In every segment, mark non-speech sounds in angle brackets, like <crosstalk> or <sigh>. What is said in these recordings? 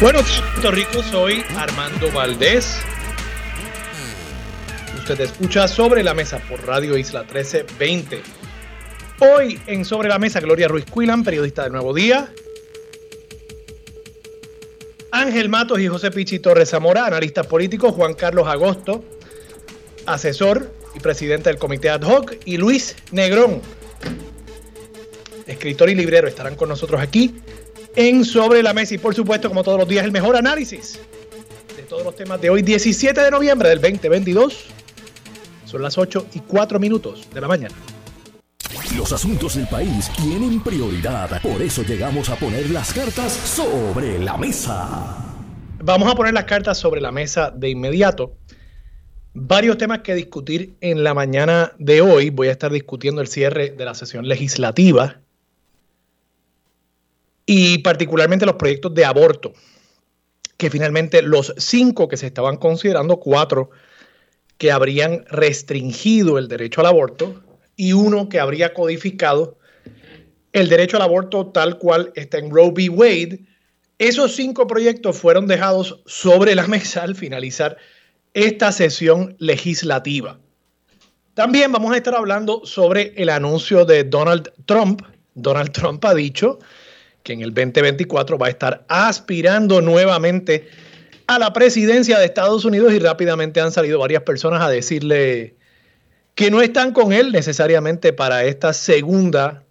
Buenos Puerto Rico. Soy Armando Valdés. Usted escucha Sobre la Mesa por Radio Isla 1320. Hoy en Sobre la Mesa, Gloria Ruiz Cuilan, periodista del Nuevo Día. Ángel Matos y José Pichi Torres Zamora, analistas políticos. Juan Carlos Agosto, asesor y presidente del Comité Ad Hoc. Y Luis Negrón, escritor y librero, estarán con nosotros aquí en Sobre la Mesa y por supuesto, como todos los días, el mejor análisis de todos los temas de hoy, 17 de noviembre del 2022. Son las 8 y 4 minutos de la mañana. Los asuntos del país tienen prioridad, por eso llegamos a poner las cartas sobre la mesa. Vamos a poner las cartas sobre la mesa de inmediato. Varios temas que discutir en la mañana de hoy. Voy a estar discutiendo el cierre de la sesión legislativa y particularmente los proyectos de aborto, que finalmente los cinco que se estaban considerando, cuatro que habrían restringido el derecho al aborto y uno que habría codificado el derecho al aborto tal cual está en Roe v. Wade. Esos cinco proyectos fueron dejados sobre la mesa al finalizar esta sesión legislativa. También vamos a estar hablando sobre el anuncio de Donald Trump. Donald Trump ha dicho que en el 2024 va a estar aspirando nuevamente a la presidencia de Estados Unidos y rápidamente han salido varias personas a decirle que no están con él necesariamente para esta segunda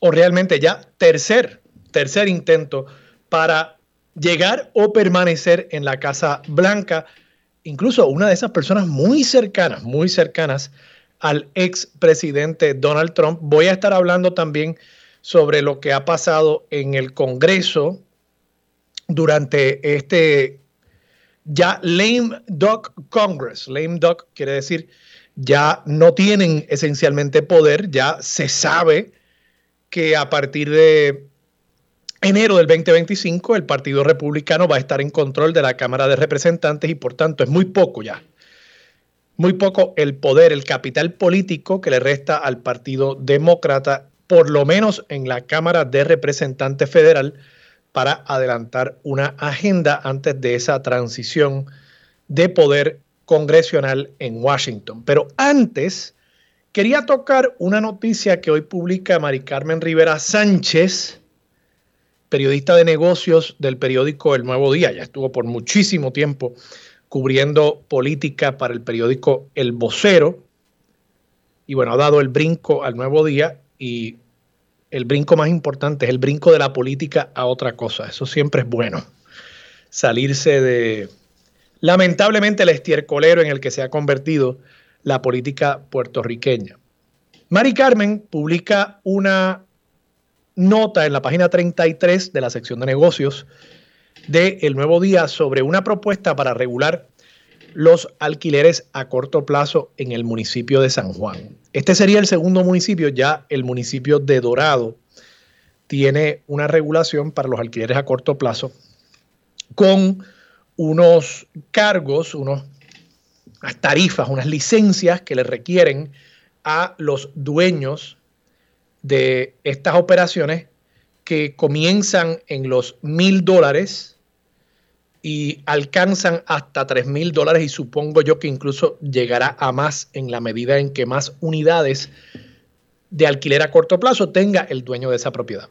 o realmente ya tercer, tercer intento para llegar o permanecer en la Casa Blanca. Incluso una de esas personas muy cercanas, muy cercanas al ex presidente Donald Trump. Voy a estar hablando también sobre lo que ha pasado en el Congreso durante este ya lame duck Congress. Lame duck quiere decir ya no tienen esencialmente poder, ya se sabe que a partir de enero del 2025 el Partido Republicano va a estar en control de la Cámara de Representantes y por tanto es muy poco ya. Muy poco el poder, el capital político que le resta al Partido Demócrata por lo menos en la Cámara de Representantes Federal, para adelantar una agenda antes de esa transición de poder congresional en Washington. Pero antes, quería tocar una noticia que hoy publica Mari Carmen Rivera Sánchez, periodista de negocios del periódico El Nuevo Día. Ya estuvo por muchísimo tiempo cubriendo política para el periódico El Vocero. Y bueno, ha dado el brinco al Nuevo Día y el brinco más importante es el brinco de la política a otra cosa. Eso siempre es bueno. Salirse de, lamentablemente, el estiercolero en el que se ha convertido la política puertorriqueña. Mari Carmen publica una nota en la página 33 de la sección de negocios de El Nuevo Día sobre una propuesta para regular los alquileres a corto plazo en el municipio de San Juan. Este sería el segundo municipio, ya el municipio de Dorado tiene una regulación para los alquileres a corto plazo con unos cargos, unas tarifas, unas licencias que le requieren a los dueños de estas operaciones que comienzan en los mil dólares y alcanzan hasta 3 mil dólares y supongo yo que incluso llegará a más en la medida en que más unidades de alquiler a corto plazo tenga el dueño de esa propiedad.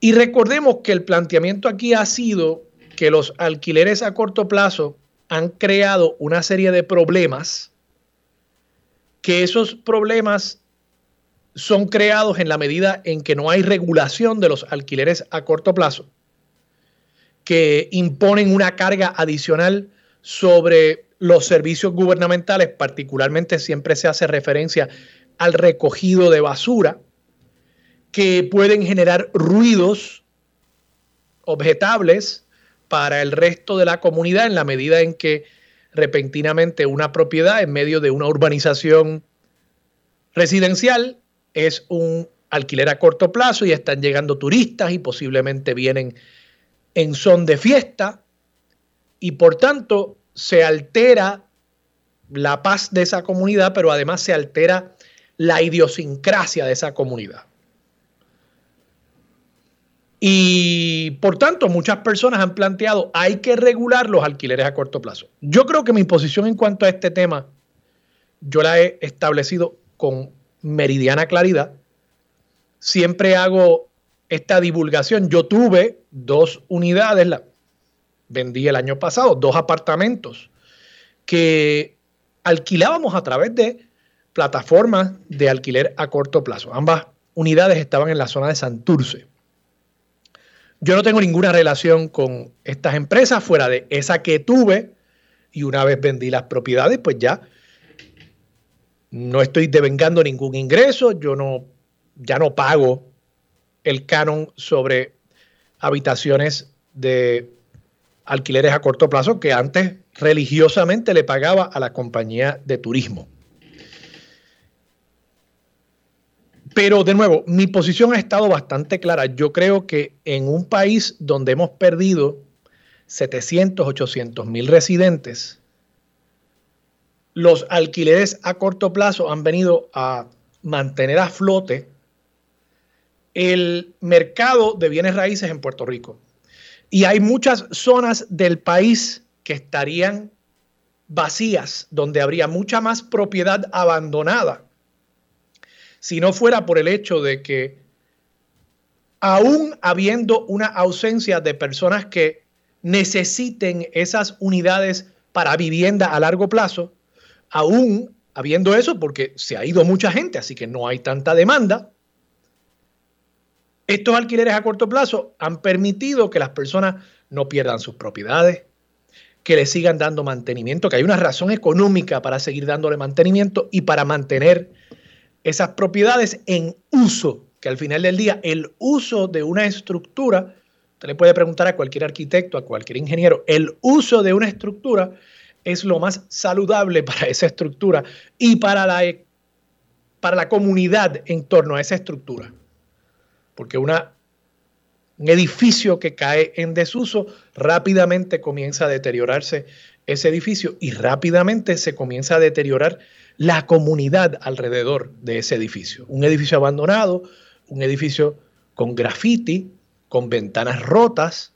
Y recordemos que el planteamiento aquí ha sido que los alquileres a corto plazo han creado una serie de problemas, que esos problemas son creados en la medida en que no hay regulación de los alquileres a corto plazo que imponen una carga adicional sobre los servicios gubernamentales, particularmente siempre se hace referencia al recogido de basura, que pueden generar ruidos objetables para el resto de la comunidad en la medida en que repentinamente una propiedad en medio de una urbanización residencial es un alquiler a corto plazo y están llegando turistas y posiblemente vienen en son de fiesta y por tanto se altera la paz de esa comunidad, pero además se altera la idiosincrasia de esa comunidad. Y por tanto, muchas personas han planteado, hay que regular los alquileres a corto plazo. Yo creo que mi posición en cuanto a este tema, yo la he establecido con meridiana claridad. Siempre hago esta divulgación. Yo tuve dos unidades, la, vendí el año pasado, dos apartamentos que alquilábamos a través de plataformas de alquiler a corto plazo. Ambas unidades estaban en la zona de Santurce. Yo no tengo ninguna relación con estas empresas fuera de esa que tuve y una vez vendí las propiedades, pues ya no estoy devengando ningún ingreso, yo no ya no pago el canon sobre habitaciones de alquileres a corto plazo que antes religiosamente le pagaba a la compañía de turismo. Pero de nuevo, mi posición ha estado bastante clara. Yo creo que en un país donde hemos perdido 700, 800 mil residentes, los alquileres a corto plazo han venido a mantener a flote el mercado de bienes raíces en Puerto Rico. Y hay muchas zonas del país que estarían vacías, donde habría mucha más propiedad abandonada, si no fuera por el hecho de que aún habiendo una ausencia de personas que necesiten esas unidades para vivienda a largo plazo, aún habiendo eso, porque se ha ido mucha gente, así que no hay tanta demanda, estos alquileres a corto plazo han permitido que las personas no pierdan sus propiedades, que le sigan dando mantenimiento, que hay una razón económica para seguir dándole mantenimiento y para mantener esas propiedades en uso, que al final del día el uso de una estructura, usted le puede preguntar a cualquier arquitecto, a cualquier ingeniero, el uso de una estructura es lo más saludable para esa estructura y para la, para la comunidad en torno a esa estructura porque un edificio que cae en desuso rápidamente comienza a deteriorarse ese edificio y rápidamente se comienza a deteriorar la comunidad alrededor de ese edificio. Un edificio abandonado, un edificio con graffiti, con ventanas rotas,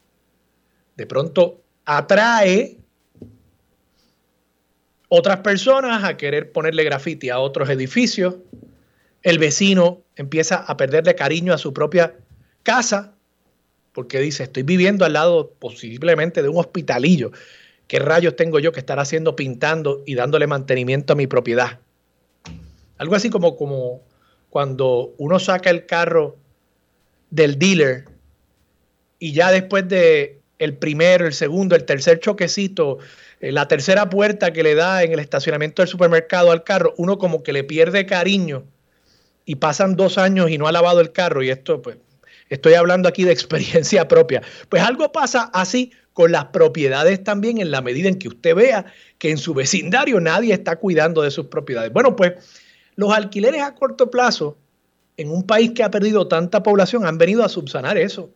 de pronto atrae otras personas a querer ponerle graffiti a otros edificios el vecino empieza a perderle cariño a su propia casa porque dice, estoy viviendo al lado posiblemente de un hospitalillo. ¿Qué rayos tengo yo que estar haciendo pintando y dándole mantenimiento a mi propiedad? Algo así como, como cuando uno saca el carro del dealer y ya después de el primero, el segundo, el tercer choquecito, eh, la tercera puerta que le da en el estacionamiento del supermercado al carro, uno como que le pierde cariño y pasan dos años y no ha lavado el carro, y esto, pues, estoy hablando aquí de experiencia <laughs> propia, pues algo pasa así con las propiedades también en la medida en que usted vea que en su vecindario nadie está cuidando de sus propiedades. Bueno, pues los alquileres a corto plazo en un país que ha perdido tanta población han venido a subsanar eso.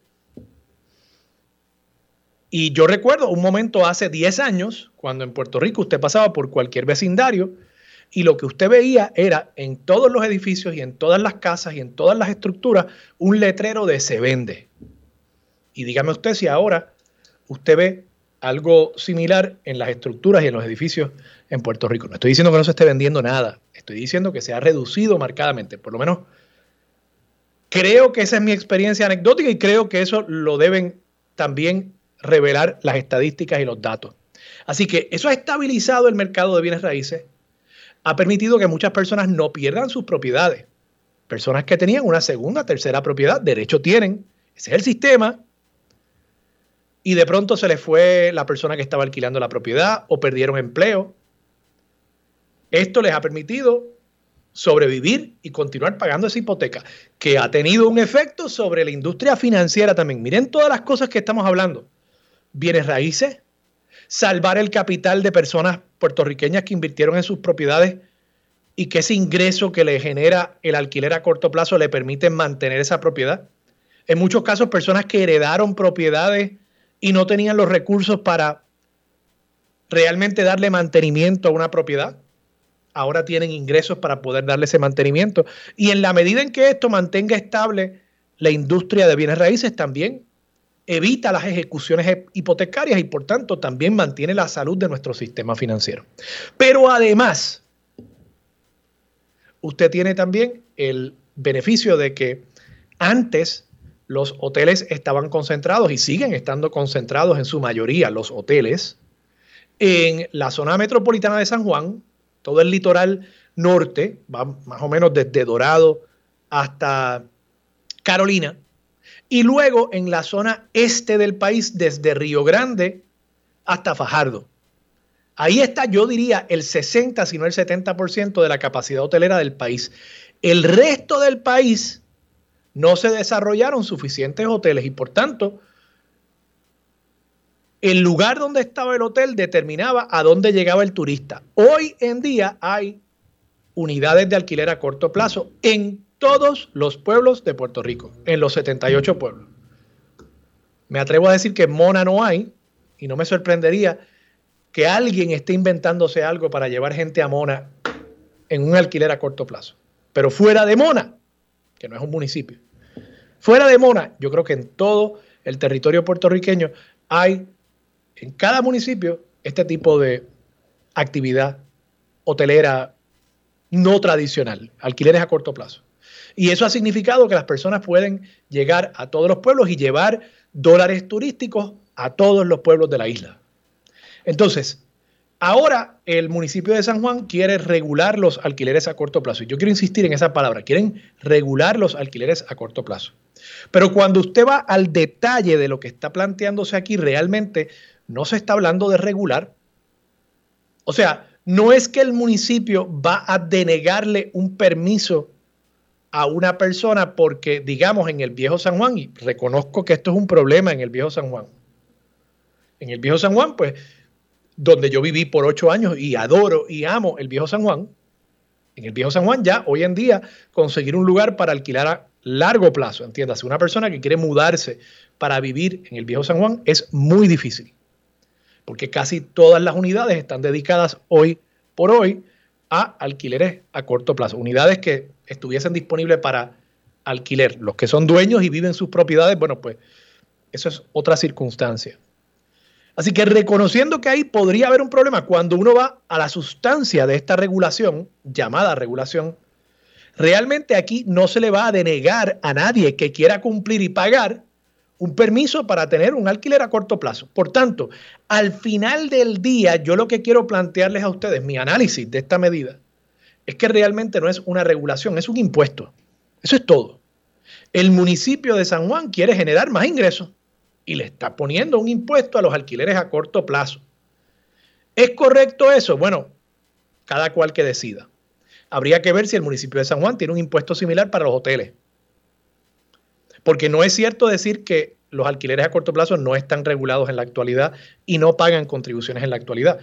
Y yo recuerdo un momento hace 10 años, cuando en Puerto Rico usted pasaba por cualquier vecindario y lo que usted veía era en todos los edificios y en todas las casas y en todas las estructuras un letrero de se vende. Y dígame usted si ahora usted ve algo similar en las estructuras y en los edificios en Puerto Rico. No estoy diciendo que no se esté vendiendo nada, estoy diciendo que se ha reducido marcadamente, por lo menos creo que esa es mi experiencia anecdótica y creo que eso lo deben también revelar las estadísticas y los datos. Así que eso ha estabilizado el mercado de bienes raíces, ha permitido que muchas personas no pierdan sus propiedades. Personas que tenían una segunda, tercera propiedad, derecho tienen. Ese es el sistema. Y de pronto se les fue la persona que estaba alquilando la propiedad o perdieron empleo. Esto les ha permitido sobrevivir y continuar pagando esa hipoteca, que ha tenido un efecto sobre la industria financiera también. Miren todas las cosas que estamos hablando. bienes raíces, salvar el capital de personas puertorriqueñas que invirtieron en sus propiedades y que ese ingreso que le genera el alquiler a corto plazo le permite mantener esa propiedad. En muchos casos, personas que heredaron propiedades y no tenían los recursos para realmente darle mantenimiento a una propiedad, ahora tienen ingresos para poder darle ese mantenimiento. Y en la medida en que esto mantenga estable la industria de bienes raíces, también evita las ejecuciones hipotecarias y por tanto también mantiene la salud de nuestro sistema financiero. Pero además, usted tiene también el beneficio de que antes los hoteles estaban concentrados y siguen estando concentrados en su mayoría los hoteles en la zona metropolitana de San Juan, todo el litoral norte, va más o menos desde Dorado hasta Carolina, y luego en la zona este del país, desde Río Grande hasta Fajardo. Ahí está, yo diría, el 60, si no el 70% de la capacidad hotelera del país. El resto del país no se desarrollaron suficientes hoteles y por tanto, el lugar donde estaba el hotel determinaba a dónde llegaba el turista. Hoy en día hay unidades de alquiler a corto plazo en todos los pueblos de Puerto Rico, en los 78 pueblos. Me atrevo a decir que Mona no hay, y no me sorprendería que alguien esté inventándose algo para llevar gente a Mona en un alquiler a corto plazo. Pero fuera de Mona, que no es un municipio, fuera de Mona, yo creo que en todo el territorio puertorriqueño hay, en cada municipio, este tipo de actividad hotelera no tradicional, alquileres a corto plazo. Y eso ha significado que las personas pueden llegar a todos los pueblos y llevar dólares turísticos a todos los pueblos de la isla. Entonces, ahora el municipio de San Juan quiere regular los alquileres a corto plazo. Y yo quiero insistir en esa palabra, quieren regular los alquileres a corto plazo. Pero cuando usted va al detalle de lo que está planteándose aquí, realmente no se está hablando de regular. O sea, no es que el municipio va a denegarle un permiso a una persona porque, digamos, en el viejo San Juan, y reconozco que esto es un problema en el viejo San Juan. En el viejo San Juan, pues, donde yo viví por ocho años y adoro y amo el viejo San Juan, en el viejo San Juan ya hoy en día conseguir un lugar para alquilar a largo plazo, entiéndase, una persona que quiere mudarse para vivir en el viejo San Juan es muy difícil, porque casi todas las unidades están dedicadas hoy por hoy a alquileres a corto plazo, unidades que estuviesen disponibles para alquiler. Los que son dueños y viven sus propiedades, bueno, pues eso es otra circunstancia. Así que reconociendo que ahí podría haber un problema, cuando uno va a la sustancia de esta regulación, llamada regulación, realmente aquí no se le va a denegar a nadie que quiera cumplir y pagar un permiso para tener un alquiler a corto plazo. Por tanto, al final del día, yo lo que quiero plantearles a ustedes, mi análisis de esta medida, es que realmente no es una regulación, es un impuesto. Eso es todo. El municipio de San Juan quiere generar más ingresos y le está poniendo un impuesto a los alquileres a corto plazo. ¿Es correcto eso? Bueno, cada cual que decida. Habría que ver si el municipio de San Juan tiene un impuesto similar para los hoteles. Porque no es cierto decir que los alquileres a corto plazo no están regulados en la actualidad y no pagan contribuciones en la actualidad.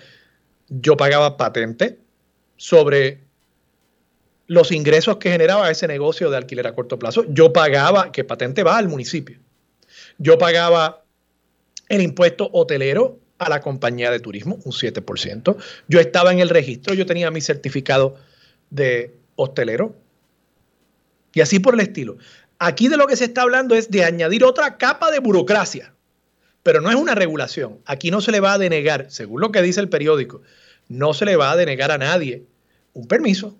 Yo pagaba patente sobre los ingresos que generaba ese negocio de alquiler a corto plazo. Yo pagaba, que patente va al municipio. Yo pagaba el impuesto hotelero a la compañía de turismo, un 7%. Yo estaba en el registro, yo tenía mi certificado de hostelero. Y así por el estilo. Aquí de lo que se está hablando es de añadir otra capa de burocracia, pero no es una regulación. Aquí no se le va a denegar, según lo que dice el periódico, no se le va a denegar a nadie un permiso.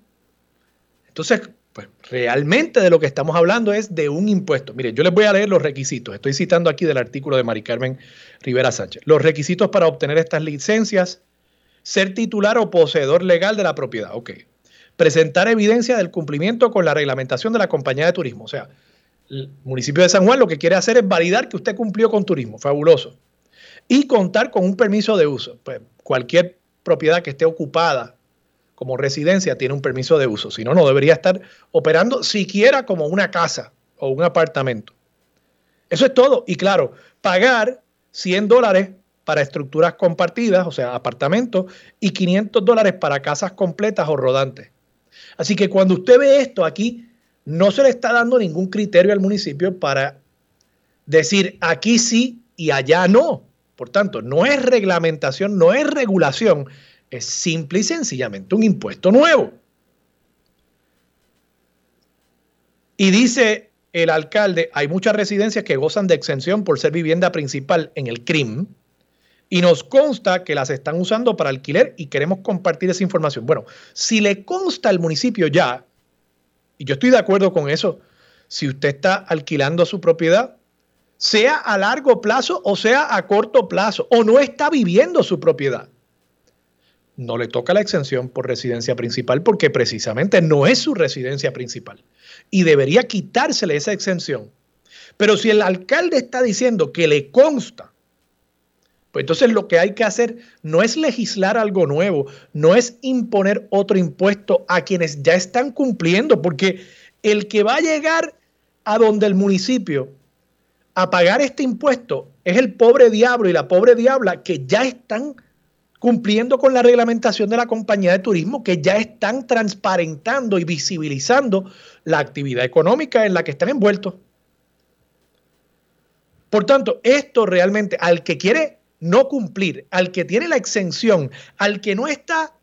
Entonces, pues realmente de lo que estamos hablando es de un impuesto. Mire, yo les voy a leer los requisitos. Estoy citando aquí del artículo de Mari Carmen Rivera Sánchez. Los requisitos para obtener estas licencias, ser titular o poseedor legal de la propiedad. Ok. Presentar evidencia del cumplimiento con la reglamentación de la compañía de turismo. O sea, el municipio de San Juan lo que quiere hacer es validar que usted cumplió con turismo, fabuloso. Y contar con un permiso de uso. Pues cualquier propiedad que esté ocupada como residencia tiene un permiso de uso, si no, no debería estar operando siquiera como una casa o un apartamento. Eso es todo. Y claro, pagar 100 dólares para estructuras compartidas, o sea, apartamentos, y 500 dólares para casas completas o rodantes. Así que cuando usted ve esto aquí, no se le está dando ningún criterio al municipio para decir aquí sí y allá no. Por tanto, no es reglamentación, no es regulación, es simple y sencillamente un impuesto nuevo. Y dice el alcalde, hay muchas residencias que gozan de exención por ser vivienda principal en el CRIM y nos consta que las están usando para alquiler y queremos compartir esa información. Bueno, si le consta al municipio ya, y yo estoy de acuerdo con eso, si usted está alquilando su propiedad, sea a largo plazo o sea a corto plazo, o no está viviendo su propiedad, no le toca la exención por residencia principal porque precisamente no es su residencia principal y debería quitársele esa exención. Pero si el alcalde está diciendo que le consta, pues entonces lo que hay que hacer no es legislar algo nuevo, no es imponer otro impuesto a quienes ya están cumpliendo, porque el que va a llegar a donde el municipio a pagar este impuesto es el pobre diablo y la pobre diabla que ya están cumpliendo con la reglamentación de la compañía de turismo, que ya están transparentando y visibilizando la actividad económica en la que están envueltos. Por tanto, esto realmente al que quiere no cumplir, al que tiene la exención, al que no está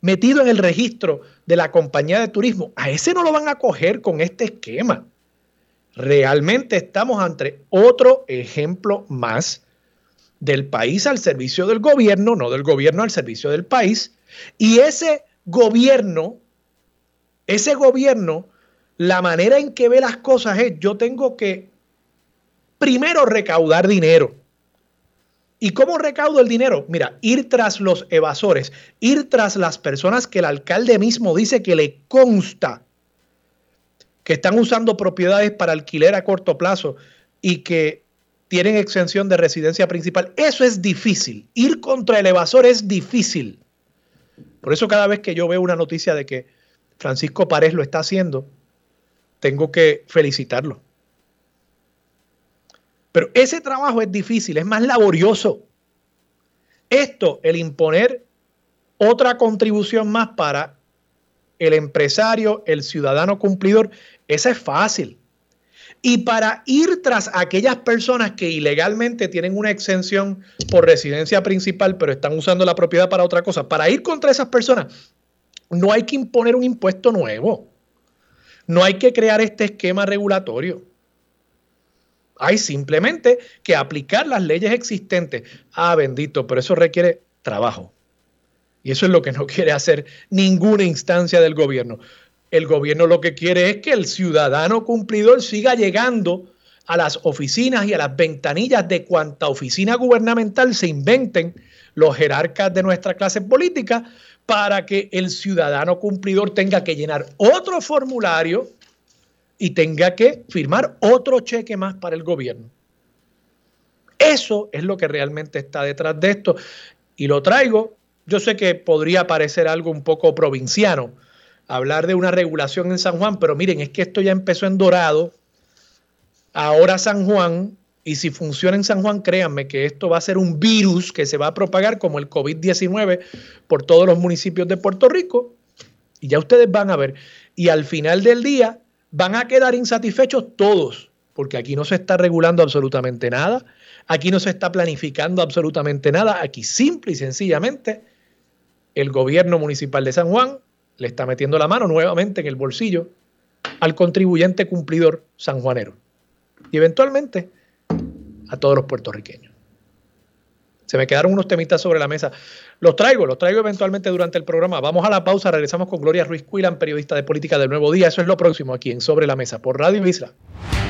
metido en el registro de la compañía de turismo, a ese no lo van a coger con este esquema. Realmente estamos ante otro ejemplo más del país al servicio del gobierno, no del gobierno al servicio del país. Y ese gobierno, ese gobierno, la manera en que ve las cosas es, yo tengo que primero recaudar dinero. ¿Y cómo recaudo el dinero? Mira, ir tras los evasores, ir tras las personas que el alcalde mismo dice que le consta que están usando propiedades para alquiler a corto plazo y que tienen exención de residencia principal. Eso es difícil. Ir contra el evasor es difícil. Por eso cada vez que yo veo una noticia de que Francisco Párez lo está haciendo, tengo que felicitarlo. Pero ese trabajo es difícil, es más laborioso. Esto, el imponer otra contribución más para el empresario, el ciudadano cumplidor, esa es fácil. Y para ir tras aquellas personas que ilegalmente tienen una exención por residencia principal, pero están usando la propiedad para otra cosa, para ir contra esas personas, no hay que imponer un impuesto nuevo. No hay que crear este esquema regulatorio. Hay simplemente que aplicar las leyes existentes. Ah, bendito, pero eso requiere trabajo. Y eso es lo que no quiere hacer ninguna instancia del gobierno. El gobierno lo que quiere es que el ciudadano cumplidor siga llegando a las oficinas y a las ventanillas de cuanta oficina gubernamental se inventen los jerarcas de nuestra clase política para que el ciudadano cumplidor tenga que llenar otro formulario y tenga que firmar otro cheque más para el gobierno. Eso es lo que realmente está detrás de esto. Y lo traigo, yo sé que podría parecer algo un poco provinciano, hablar de una regulación en San Juan, pero miren, es que esto ya empezó en Dorado, ahora San Juan, y si funciona en San Juan, créanme que esto va a ser un virus que se va a propagar como el COVID-19 por todos los municipios de Puerto Rico, y ya ustedes van a ver, y al final del día van a quedar insatisfechos todos, porque aquí no se está regulando absolutamente nada, aquí no se está planificando absolutamente nada, aquí simple y sencillamente el gobierno municipal de San Juan le está metiendo la mano nuevamente en el bolsillo al contribuyente cumplidor sanjuanero y eventualmente a todos los puertorriqueños. Se me quedaron unos temitas sobre la mesa. Los traigo, los traigo eventualmente durante el programa. Vamos a la pausa, regresamos con Gloria Ruiz Cuilan, periodista de política del Nuevo Día. Eso es lo próximo aquí en Sobre la Mesa por Radio Isla.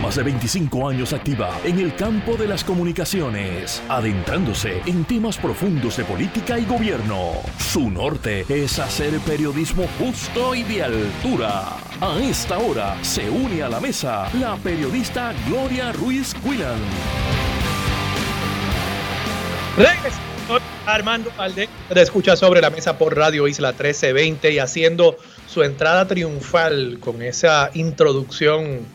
Más de 25 años activa en el campo de las comunicaciones, adentrándose en temas profundos de política y gobierno. Su norte es hacer periodismo justo y de altura. A esta hora se une a la mesa la periodista Gloria Ruiz Cuilan. Armando Valdés, te escucha sobre la mesa por Radio Isla 1320 y haciendo su entrada triunfal con esa introducción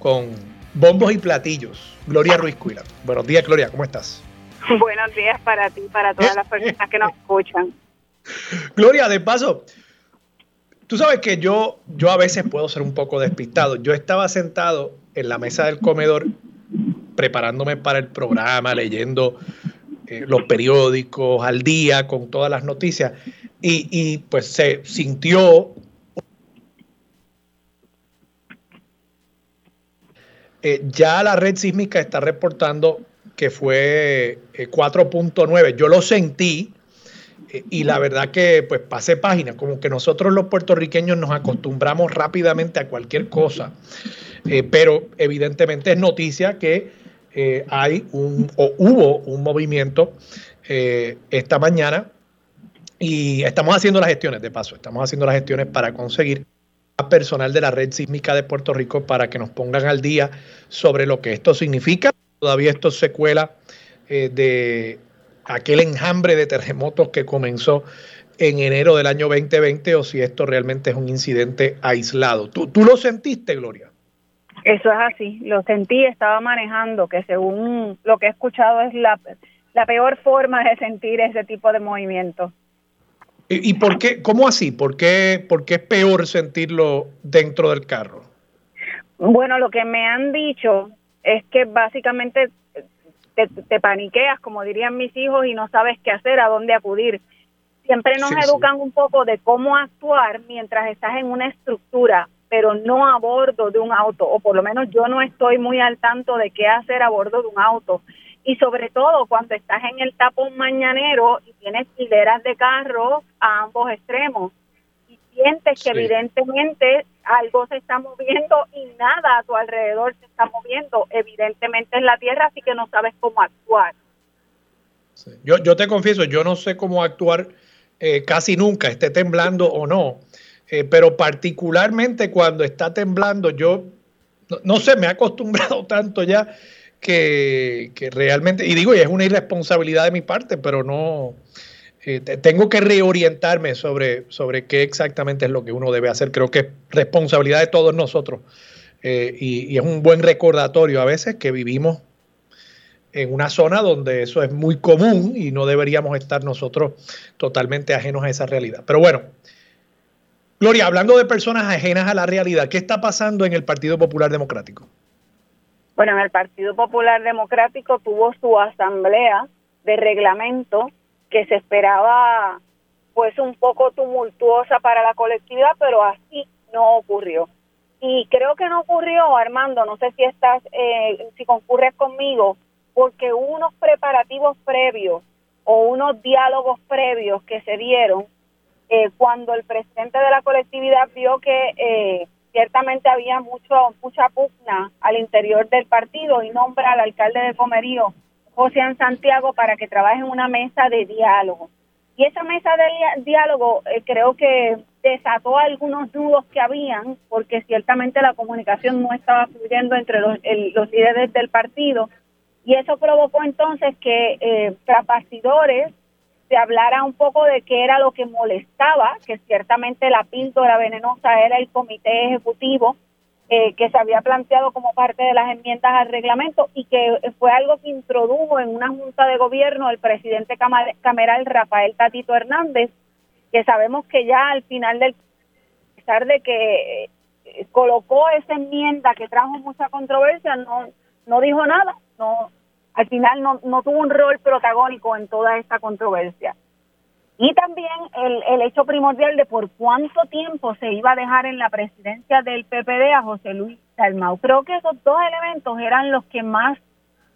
con bombos y platillos. Gloria Ruiz Cuila. Buenos días, Gloria, ¿cómo estás? <laughs> Buenos días para ti, para todas las personas que nos <laughs> escuchan. Gloria, de paso, tú sabes que yo, yo a veces puedo ser un poco despistado. Yo estaba sentado en la mesa del comedor preparándome para el programa, leyendo eh, los periódicos al día con todas las noticias. Y, y pues se sintió Eh, ya la red sísmica está reportando que fue 4.9. Eh, Yo lo sentí eh, y la verdad que pues pasé página, como que nosotros los puertorriqueños nos acostumbramos rápidamente a cualquier cosa, pero evidentemente es noticia que hay un o hubo un movimiento esta mañana y estamos haciendo las gestiones de paso, estamos haciendo las gestiones para conseguir personal de la red sísmica de Puerto Rico para que nos pongan al día sobre lo que esto significa. Todavía esto es secuela eh, de aquel enjambre de terremotos que comenzó en enero del año 2020 o si esto realmente es un incidente aislado. ¿Tú, tú lo sentiste, Gloria? Eso es así, lo sentí, estaba manejando, que según lo que he escuchado es la, la peor forma de sentir ese tipo de movimiento. ¿Y por qué? ¿Cómo así? ¿Por qué, ¿Por qué es peor sentirlo dentro del carro? Bueno, lo que me han dicho es que básicamente te, paniqueas, como dirían mis hijos, y no sabes qué hacer, a dónde acudir. Siempre nos educan un poco de cómo actuar mientras estás en una estructura, pero no a bordo de un auto, o por lo menos yo no estoy muy al tanto de qué hacer a bordo de un auto. Y sobre todo cuando estás en el tapón mañanero y tienes hileras de carros a ambos extremos y sientes que evidentemente algo se está moviendo y nada a tu alrededor se está moviendo, evidentemente es la tierra, así que no sabes cómo actuar. Yo, yo te confieso, yo no sé cómo actuar eh, casi nunca, esté temblando o no, eh, pero particularmente cuando está temblando, yo no, sé, me he acostumbrado <laughs> tanto ya que, realmente, y digo, y es una irresponsabilidad de mi parte, pero no, eh, tengo que reorientarme sobre, sobre qué exactamente es lo que uno debe hacer. Creo que es responsabilidad de todos nosotros eh, y, es un buen recordatorio a veces que vivimos en una zona donde eso es muy común y no deberíamos estar nosotros totalmente ajenos a esa realidad. Pero bueno, Gloria, hablando de personas ajenas a la realidad, ¿qué está pasando en el Partido Popular Democrático? Bueno, en el Partido Popular Democrático tuvo su asamblea de reglamento que se esperaba pues un poco tumultuosa para la colectividad, pero así no ocurrió. Y creo que no ocurrió, Armando, no sé si estás, eh, si concurres conmigo, porque unos preparativos previos o unos diálogos previos que se dieron eh, cuando el presidente de la colectividad vio que eh, ciertamente había mucho mucha pugna al interior del partido y nombra al alcalde de Comerío, José Santiago, para que trabaje en una mesa de diálogo. Y esa mesa de diálogo eh, creo que desató algunos nudos que habían, porque ciertamente la comunicación no estaba fluyendo entre los, los líderes del partido. Y eso provocó entonces que eh, tras se hablara un poco de qué era lo que molestaba, que ciertamente la píldora venenosa era el comité ejecutivo eh, que se había planteado como parte de las enmiendas al reglamento y que fue algo que introdujo en una junta de gobierno el presidente cameral Rafael Tatito Hernández, que sabemos que ya al final del a pesar de que eh, colocó esa enmienda que trajo mucha controversia, no, no dijo nada, no al final no, no tuvo un rol protagónico en toda esta controversia. Y también el, el hecho primordial de por cuánto tiempo se iba a dejar en la presidencia del PPD a José Luis Dalmau. Creo que esos dos elementos eran los que más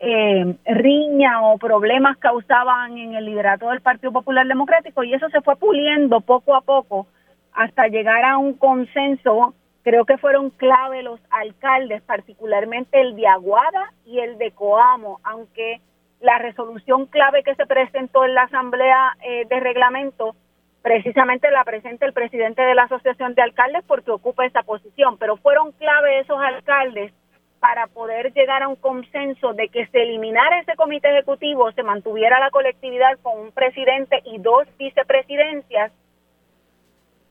eh, riña o problemas causaban en el liderato del Partido Popular Democrático y eso se fue puliendo poco a poco hasta llegar a un consenso Creo que fueron clave los alcaldes, particularmente el de Aguada y el de Coamo, aunque la resolución clave que se presentó en la Asamblea eh, de Reglamento precisamente la presenta el presidente de la Asociación de Alcaldes porque ocupa esa posición, pero fueron clave esos alcaldes para poder llegar a un consenso de que se eliminara ese comité ejecutivo, se mantuviera la colectividad con un presidente y dos vicepresidencias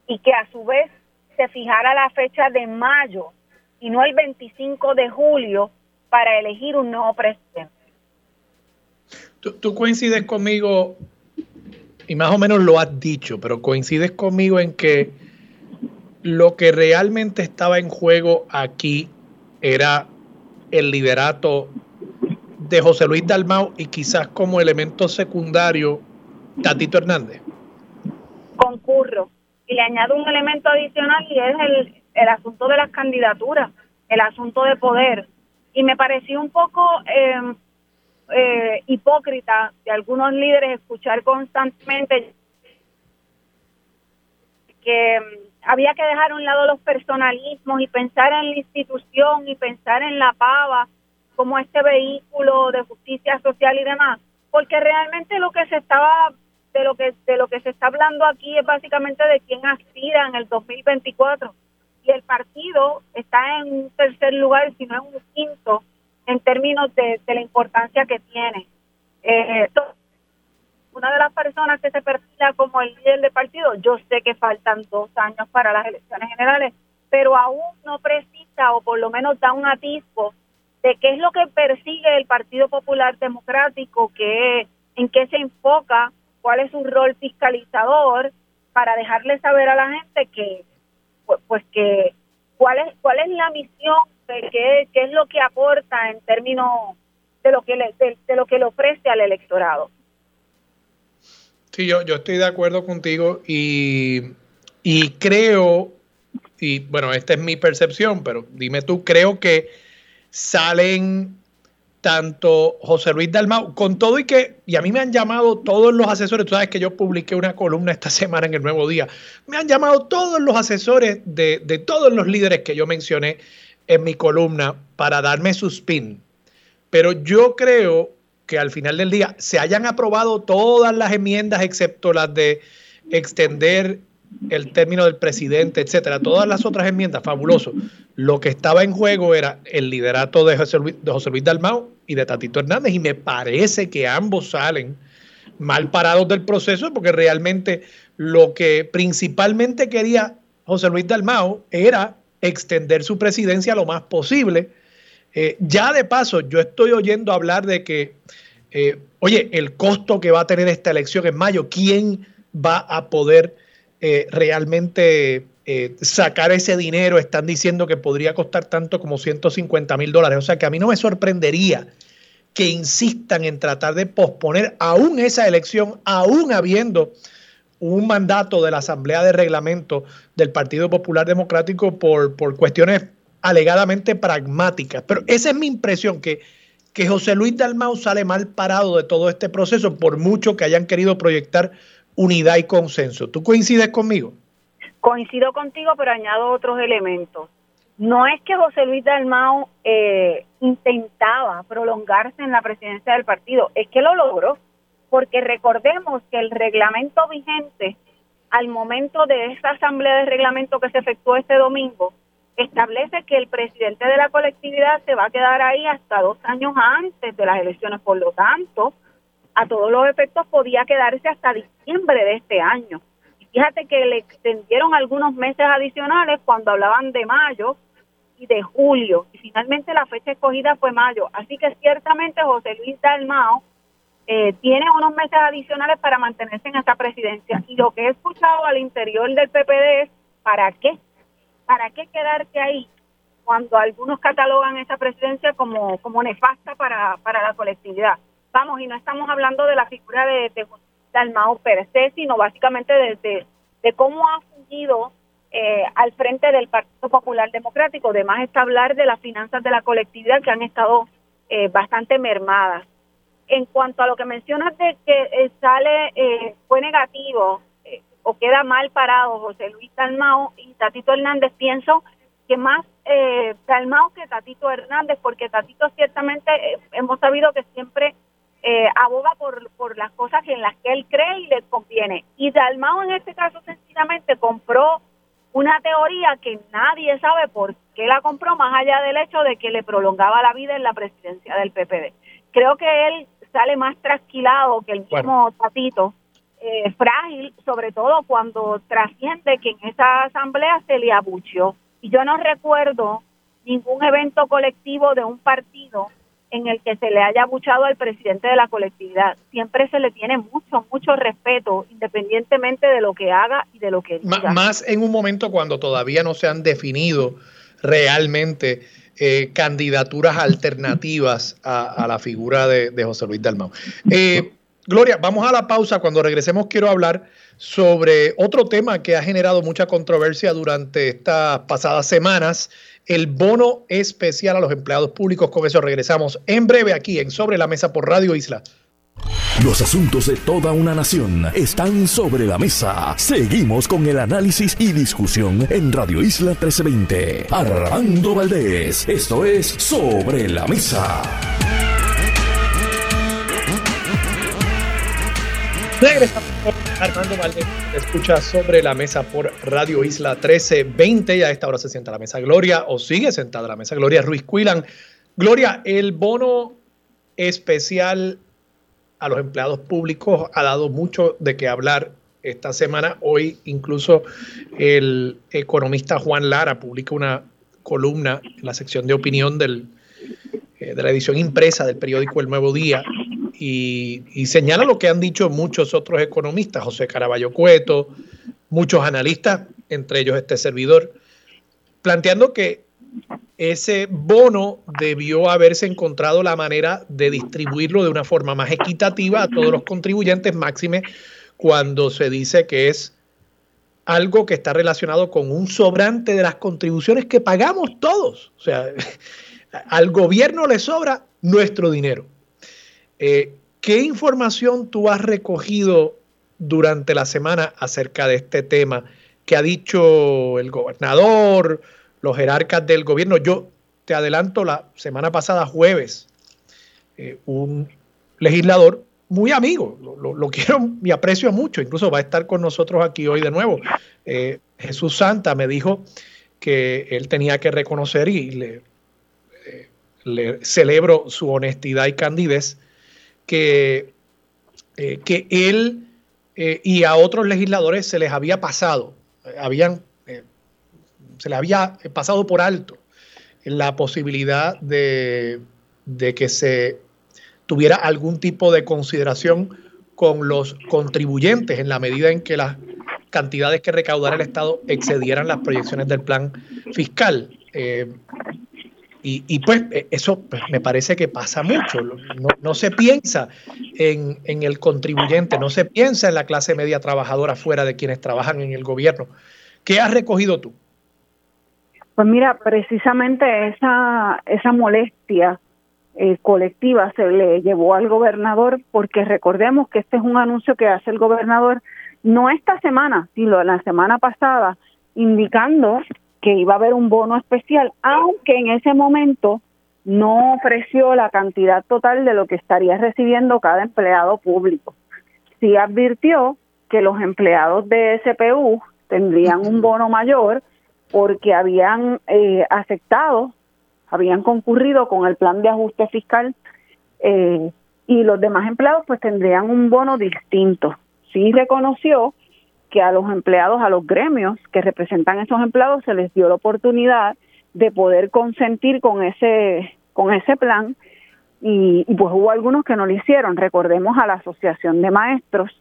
y que a su vez se fijara la fecha de mayo y no el 25 de julio para elegir un nuevo presidente. Tú, coincides conmigo, y más o menos lo has dicho, pero coincides conmigo en que lo que realmente estaba en juego aquí era el liderato de José Luis Dalmau y quizás como elemento secundario Tatito Hernández. Y le añado un elemento adicional y es el, el asunto de las candidaturas, el asunto de poder. Y me pareció un poco eh, eh, hipócrita de algunos líderes escuchar constantemente que mm, había que dejar a un lado los personalismos y pensar en la institución y pensar en la pava como este vehículo de justicia social y demás, porque realmente lo que se estaba de lo que de lo que se está hablando aquí es básicamente de quién aspira en el 2024 y el partido está en un tercer lugar, si no en un quinto en términos de, la importancia que tiene. Eh, una de las personas que se perfila como el líder del partido, yo sé que faltan dos años para las elecciones generales, pero aún no precisa o por lo menos da un atisbo de qué es lo que persigue el Partido Popular Democrático, que, en qué se enfoca, cuál es su rol fiscalizador, para dejarle saber a la gente que, pues, pues que cuál es cuál es la misión qué, qué es lo que aporta en términos de lo que le, de, lo que le ofrece al electorado. Sí, yo, yo estoy de acuerdo contigo y, y creo, y bueno, esta es mi percepción, pero dime tú, creo que salen tanto José Luis Dalmau, con todo y que, y a mí me han llamado todos los asesores, tú sabes que yo publiqué una columna esta <laughs> semana en el Nuevo Día, me han llamado todos los asesores de, de todos los líderes que yo mencioné en mi columna para darme su spin. Pero yo creo que al final del día se hayan aprobado todas las enmiendas excepto las de extender el término del presidente, etcétera, todas las otras enmiendas, fabuloso. Lo que estaba en juego era el liderato de José Luis, de José Luis Dalmau y de Tatito Hernández, y me parece que ambos salen mal parados del proceso, porque realmente lo que principalmente quería José Luis Dalmau era extender su presidencia lo más posible. Eh, ya de paso, yo estoy oyendo hablar de que, eh, oye, el costo que va a tener esta elección en mayo, ¿quién va a poder eh, realmente sacar ese dinero? Están diciendo que podría costar tanto como 150 mil dólares. O sea que a mí no me sorprendería que insistan en tratar de posponer aún esa elección, aún habiendo un mandato de la Asamblea de Reglamento del Partido Popular Democrático por, por cuestiones alegadamente pragmáticas. Pero esa es mi impresión, que, que José Luis Dalmau sale mal parado de todo este proceso, por mucho que hayan querido proyectar unidad y consenso. ¿Tú coincides conmigo? Coincido contigo, pero añado otros elementos. No es que José Luis Dalmau eh, intentaba prolongarse en la presidencia del partido, es que lo logró porque recordemos que el reglamento vigente al momento de esta asamblea de reglamento que se efectuó este domingo establece que el presidente de la colectividad se va a quedar ahí hasta dos años antes de las elecciones, por lo tanto, a todos los efectos podía quedarse hasta diciembre de este año. Fíjate que le extendieron algunos meses adicionales cuando hablaban de mayo y de julio, y finalmente la fecha escogida fue mayo. Así que ciertamente José Luis Dalmao eh, tiene unos meses adicionales para mantenerse en esa presidencia. Y lo que he escuchado al interior del PPD es, ¿para qué? ¿Para qué quedarte ahí cuando algunos catalogan esa presidencia como, como nefasta para, para la colectividad? Vamos, y no estamos hablando de la figura de, de Dalmao per se, sino básicamente de, de, cómo ha fungido eh, al frente del Partido Popular Democrático. Además está hablar de las finanzas de la colectividad que han estado eh, bastante mermadas en cuanto a lo que mencionas de que eh, sale, eh, fue negativo eh, o queda mal parado José Luis Dalmao y Tatito Hernández, pienso que más eh, que Tatito Hernández, porque Tatito ciertamente hemos sabido que siempre aboga por, por las cosas en las que él cree y le conviene. Y Dalmao en este caso sencillamente compró una teoría que nadie sabe por qué la compró, más allá del hecho de que le prolongaba la vida en la presidencia del PPD. Creo que él sale más trasquilado que el mismo Tatito, eh, frágil, sobre todo cuando trasciende que en esa asamblea se le abucheó. Y yo no recuerdo ningún evento colectivo de un partido en el que se le haya abuchado al presidente de la colectividad. Siempre se le tiene mucho, mucho respeto, independientemente de lo que haga y de lo que diga. Más en un momento cuando todavía no se han definido realmente eh, candidaturas alternativas a, la figura de, José Luis Dalmau. Eh, Gloria, vamos a la pausa. Cuando regresemos quiero hablar sobre otro tema que ha generado mucha controversia durante estas pasadas semanas el bono especial a los empleados públicos. Con eso regresamos en breve aquí en Sobre la Mesa por Radio Isla. Los asuntos de toda una nación están sobre la mesa. Seguimos con el análisis y discusión en Radio Isla 1320. Armando Valdés, esto es Sobre la Mesa. Regresamos Armando Valdez escucha sobre la mesa por Radio Isla 1320 y a esta hora se sienta la mesa Gloria o sigue sentada la mesa Gloria Ruiz Cuilan. Gloria, el bono especial a los empleados públicos ha dado mucho de qué hablar esta semana. Hoy incluso el economista Juan Lara publica una columna en la sección de opinión del, eh, de la edición impresa del periódico El Nuevo Día y, señala lo que han dicho muchos otros economistas, José Caraballo Cueto, muchos analistas, entre ellos este servidor, planteando que ese bono debió haberse encontrado la manera de distribuirlo de una forma más equitativa a todos los contribuyentes, máxime cuando se dice que es algo que está relacionado con un sobrante de las contribuciones que pagamos todos. O sea, <laughs> al gobierno le sobra nuestro dinero. Eh, ¿Qué información tú has recogido durante la semana acerca de este tema que ha dicho el gobernador, los jerarcas del gobierno? Yo te adelanto, la semana pasada, jueves, eh, un legislador muy amigo, lo, <laughs> quiero y aprecio mucho, incluso va a estar con nosotros aquí hoy de nuevo. Eh, Jesús Santa me dijo que él tenía que reconocer y le, le celebro su honestidad y candidez que, eh, que él eh, y a otros legisladores se les había pasado, habían, eh, se les había pasado por alto la posibilidad de, de que se tuviera algún tipo de consideración con los contribuyentes en la medida en que las cantidades que recaudara el Estado excedieran las proyecciones del plan fiscal. Y, pues e, eso pues, me parece que pasa mucho. No, se piensa en, el contribuyente, no se piensa en la clase media trabajadora fuera de quienes trabajan en el gobierno. ¿Qué has recogido tú? Pues mira, precisamente esa, esa molestia eh, colectiva se le llevó al gobernador porque recordemos que este es un anuncio que hace el gobernador no esta semana, sino la semana pasada, indicando que iba a haber un bono especial, aunque en ese momento no ofreció la cantidad total de lo que estaría recibiendo cada empleado público. Sí advirtió que los empleados de SPU tendrían un bono mayor porque habían eh, aceptado, habían concurrido con el plan de ajuste fiscal eh, y los demás empleados pues tendrían un bono distinto. Sí reconoció que a los empleados, a los gremios que representan a esos empleados, se les dio la oportunidad de poder consentir con ese, con ese plan. Y, pues hubo algunos que no lo hicieron. Recordemos a la Asociación de Maestros,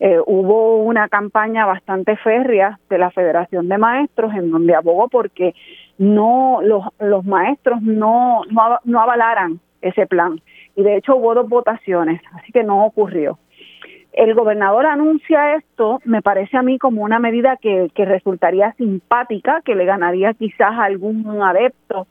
eh, hubo una campaña bastante férrea de la Federación de Maestros en donde abogó porque no los, los maestros no, no, no avalaran ese plan. Y de hecho hubo dos votaciones, así que no ocurrió el gobernador anuncia esto, me parece a mí como una medida que, resultaría simpática, que le ganaría quizás a algún adepto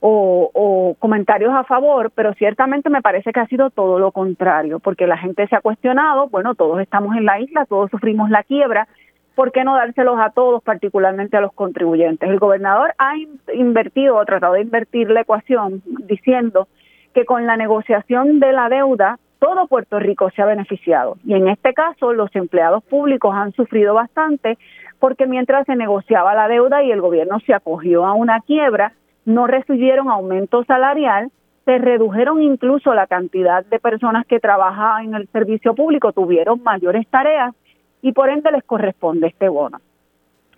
o, comentarios a favor, pero ciertamente me parece que ha sido todo lo contrario, porque la gente se ha cuestionado, bueno, todos estamos en la isla, todos sufrimos la quiebra, ¿por qué no dárselos a todos, particularmente a los contribuyentes? El gobernador ha invertido o tratado de invertir la ecuación diciendo que con la negociación de la deuda todo Puerto Rico se ha beneficiado. Y en este caso, los empleados públicos han sufrido bastante porque mientras se negociaba la deuda y el gobierno se acogió a una quiebra, no recibieron aumento salarial, se redujeron incluso la cantidad de personas que trabajan en el servicio público, tuvieron mayores tareas y por ende les corresponde este bono.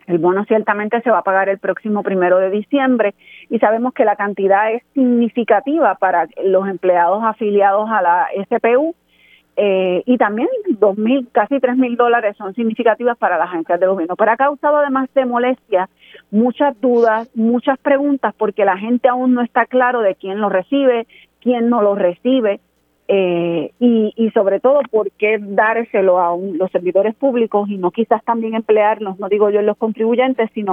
El bono ciertamente se va a pagar el próximo primero de diciembre y sabemos que la cantidad es significativa para los empleados afiliados a la SPU eh, y también dos mil, casi tres mil dólares son significativas para las agencias de gobierno. Pero ha causado además de molestia muchas dudas, muchas preguntas, porque la gente aún no está claro de quién lo recibe, quién no lo recibe. Eh, y, y, sobre todo por qué dárselo a los servidores públicos y no quizás también emplearlos, no digo yo en los contribuyentes, sino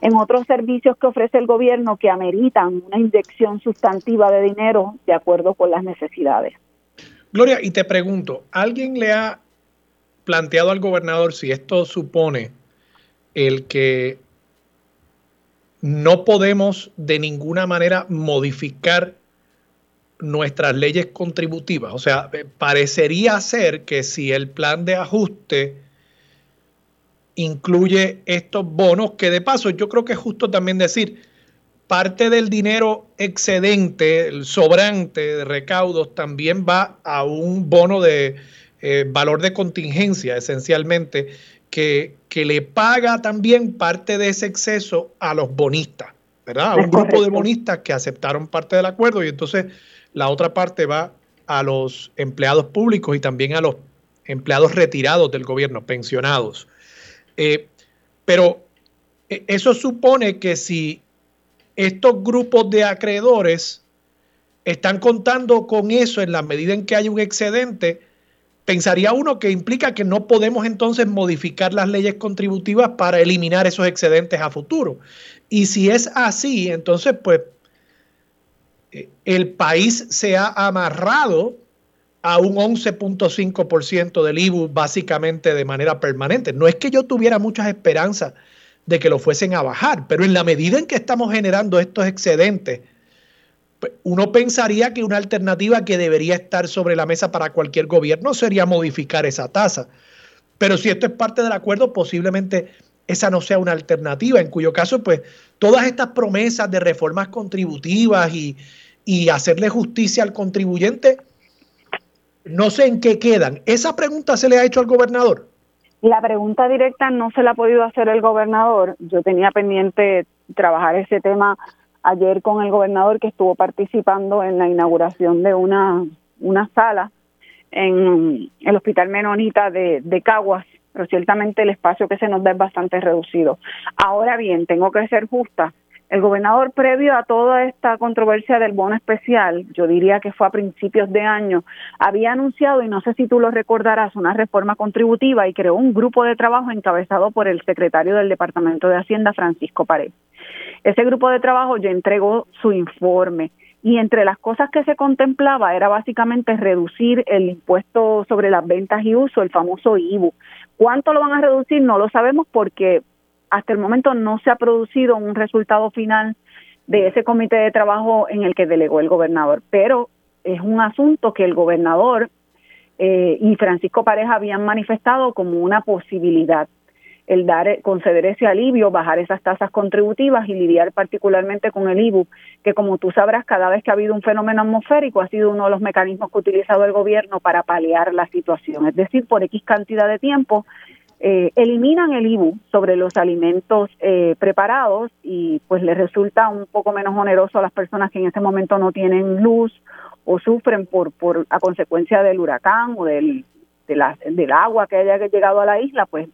en otros servicios que ofrece el gobierno que ameritan una inyección sustantiva de dinero de acuerdo con las necesidades. Gloria, y te pregunto, ¿alguien le ha planteado al gobernador si esto supone el que no podemos de ninguna manera modificar nuestras leyes contributivas? O sea, eh, parecería ser que si el plan de ajuste incluye estos bonos, que de paso yo creo que es justo también decir, parte del dinero excedente, el sobrante de recaudos, también va a un bono de eh, valor de contingencia, esencialmente, que, que, le paga también parte de ese exceso a los bonistas, ¿verdad? A un grupo de bonistas que aceptaron parte del acuerdo y entonces la otra parte va a los empleados públicos y también a los empleados retirados del gobierno, pensionados. Eh, pero eh, eso supone que si estos grupos de acreedores están contando con eso en la medida en que hay un excedente, pensaría uno que implica que no podemos entonces modificar las leyes contributivas para eliminar esos excedentes a futuro. Y si es así, entonces pues el país se ha amarrado a un 11.5% del IBU básicamente de manera permanente. No es que yo tuviera muchas esperanzas de que lo fuesen a bajar. Pero en la medida en que estamos generando estos excedentes, pues, uno pensaría que una alternativa que debería estar sobre la mesa para cualquier gobierno sería modificar esa tasa. Pero si esto es parte del acuerdo, posiblemente esa no sea una alternativa, en cuyo caso, pues todas estas promesas de reformas contributivas y, y hacerle justicia al contribuyente, no sé en qué quedan. ¿Esa pregunta se le ha hecho al gobernador? La pregunta directa no se la ha podido hacer el gobernador. Yo tenía pendiente trabajar ese tema ayer con el gobernador que estuvo participando en la inauguración de una, una sala en el Hospital Menonita de, de Caguas, pero ciertamente el espacio que se nos da es bastante reducido. Ahora bien, tengo que ser justa. El gobernador, previo a toda esta controversia del bono especial, yo diría que fue a principios de año, había anunciado, y no sé si tú lo recordarás, una reforma contributiva y creó un grupo de trabajo encabezado por el secretario del Departamento de Hacienda, Francisco Pared. Ese grupo de trabajo ya entregó su informe y entre las cosas que se contemplaba era básicamente reducir el impuesto sobre las ventas y uso, el famoso IBU. ¿Cuánto lo van a reducir? No lo sabemos porque hasta el momento no se ha producido un resultado final de ese comité de trabajo en el que delegó el gobernador, pero es un asunto que el gobernador eh, y Francisco Pareja habían manifestado como una posibilidad el dar conceder ese alivio, bajar esas tasas contributivas y lidiar particularmente con el IBU, que como tú sabrás, cada vez que ha habido un fenómeno atmosférico ha sido uno de los mecanismos que ha utilizado el gobierno para paliar la situación, es decir, por X cantidad de tiempo eh, eliminan el IBU sobre los alimentos eh, preparados y pues les resulta un poco menos oneroso a las personas que en ese momento no tienen luz o sufren por, por a consecuencia del huracán o del, de la, del agua que haya llegado a la isla, pues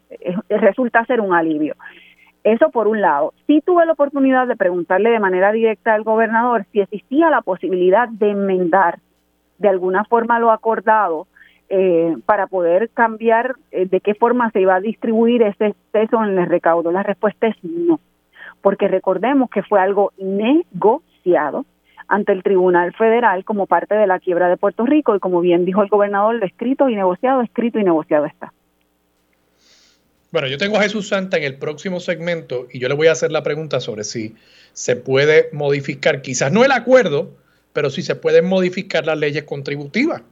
resulta ser un alivio. Eso por un lado. Sí tuve la oportunidad de preguntarle de manera directa al gobernador si existía la posibilidad de enmendar de alguna forma lo acordado eh, para poder cambiar eh, de qué forma se iba a distribuir ese exceso en el recaudo. La respuesta es no, porque recordemos que fue algo negociado ante el Tribunal Federal como parte de la quiebra de Puerto Rico y como bien dijo el gobernador, lo escrito y negociado, escrito y negociado está. Bueno, yo tengo a Jesús Santa en el próximo segmento y yo le voy a hacer la pregunta sobre si se puede modificar, quizás no el acuerdo, pero si se pueden modificar las leyes contributivas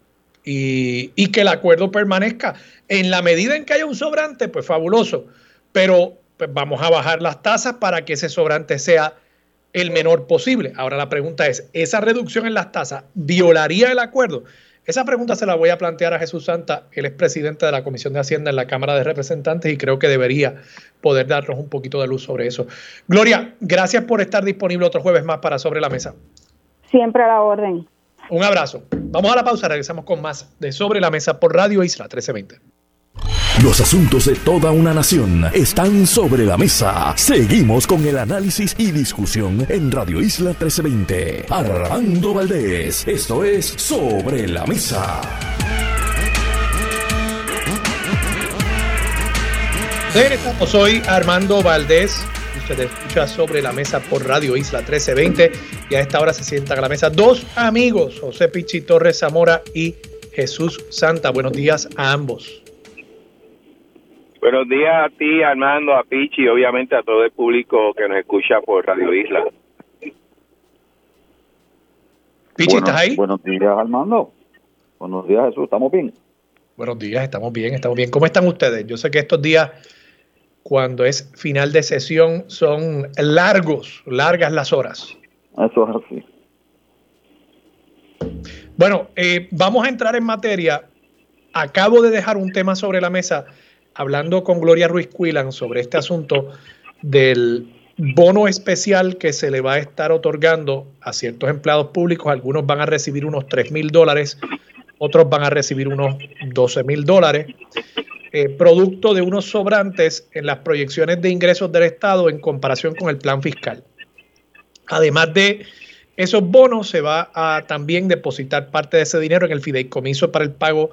y, que el acuerdo permanezca. En la medida en que haya un sobrante, pues fabuloso, pero pues, vamos a bajar las tasas para que ese sobrante sea el menor posible. Ahora la pregunta es, ¿esa reducción en las tasas violaría el acuerdo? Esa pregunta se la voy a plantear a Jesús Santa, él es presidente de la Comisión de Hacienda en la Cámara de Representantes y creo que debería poder darnos un poquito de luz sobre eso. Gloria, gracias por estar disponible otro jueves más para Sobre la Mesa. Siempre a la orden. Un abrazo. Vamos a la pausa, regresamos con más de Sobre la Mesa por Radio Isla 1320. Los asuntos de toda una nación están sobre la mesa. Seguimos con el análisis y discusión en Radio Isla 1320. Armando Valdés, esto es Sobre la Mesa. Soy Armando Valdés. Usted escucha sobre la mesa por Radio Isla 1320 y a esta hora se sientan a la mesa dos amigos, José Pichi Torres Zamora y Jesús Santa. Buenos días a ambos. Buenos días a ti, Armando, a Pichi y obviamente a todo el público que nos escucha por Radio Isla. Pichi, ¿estás ahí? Buenos días, Armando. Buenos días, Jesús. ¿Estamos bien? Buenos días, estamos bien, estamos bien. ¿Cómo están ustedes? Yo sé que estos días, cuando es final de sesión, son largos, largas las horas. Eso es así. Bueno, eh, vamos a entrar en materia. Acabo de dejar un tema sobre la mesa hablando con Gloria Ruiz Quilan sobre este asunto del bono especial que se le va a estar otorgando a ciertos empleados públicos. Algunos van a recibir unos 3 mil dólares, otros van a recibir unos 12 mil dólares, eh, producto de unos sobrantes en las proyecciones de ingresos del Estado en comparación con el plan fiscal. Además de esos bonos, se va a también depositar parte de ese dinero en el fideicomiso para el pago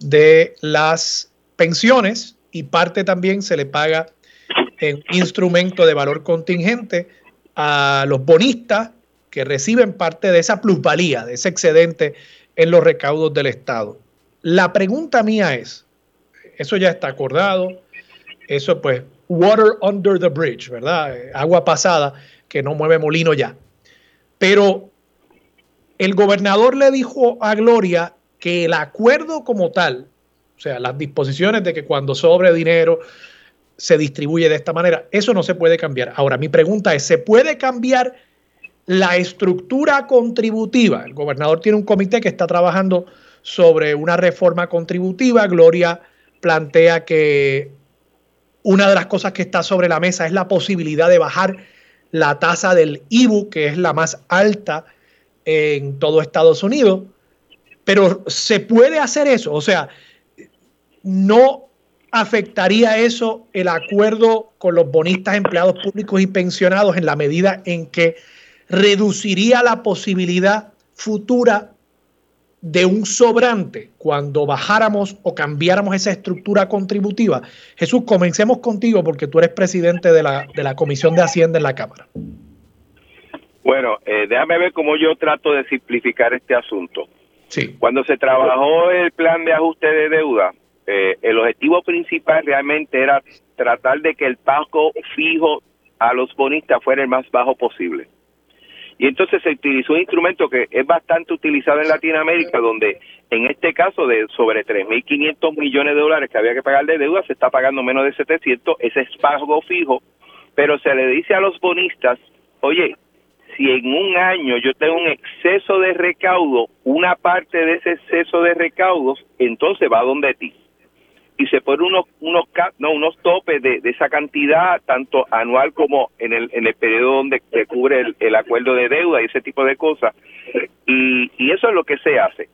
de las pensiones y parte también se le paga en instrumento de valor contingente a los bonistas que reciben parte de esa plusvalía, de ese excedente en los recaudos del Estado. La pregunta mía es, eso ya está acordado, eso pues, water under the bridge, ¿verdad? Agua pasada que no mueve molino ya. Pero el gobernador le dijo a Gloria que el acuerdo como tal o sea, las disposiciones de que cuando sobre dinero se distribuye de esta manera, eso no se puede cambiar. Ahora, mi pregunta es, ¿se puede cambiar la estructura contributiva? El gobernador tiene un comité que está trabajando sobre una reforma contributiva. Gloria plantea que una de las cosas que está sobre la mesa es la posibilidad de bajar la tasa del IBU, que es la más alta en todo Estados Unidos. Pero se puede hacer eso. O sea, ¿no afectaría eso el acuerdo con los bonistas, empleados públicos y pensionados en la medida en que reduciría la posibilidad futura de un sobrante cuando bajáramos o cambiáramos esa estructura contributiva? Jesús, comencemos contigo porque tú eres presidente de la, de la Comisión de Hacienda en la Cámara. Bueno, eh, déjame ver cómo yo trato de simplificar este asunto. Sí. Cuando se trabajó el plan de ajuste de deuda, eh, el objetivo principal realmente era tratar de que el pago fijo a los bonistas fuera el más bajo posible. Y entonces se utilizó un instrumento que es bastante utilizado en Latinoamérica, donde en este caso de sobre 3.500 millones de dólares que había que pagar de deuda, se está pagando menos de 700, ese es pago fijo, pero se le dice a los bonistas, oye, si en un año yo tengo un exceso de recaudo, una parte de ese exceso de recaudos, entonces va donde ti y se ponen unos unos no unos topes de, esa cantidad tanto anual como en el en el periodo donde se cubre el, acuerdo de deuda y ese tipo de cosas. Y, y eso es lo que se hace.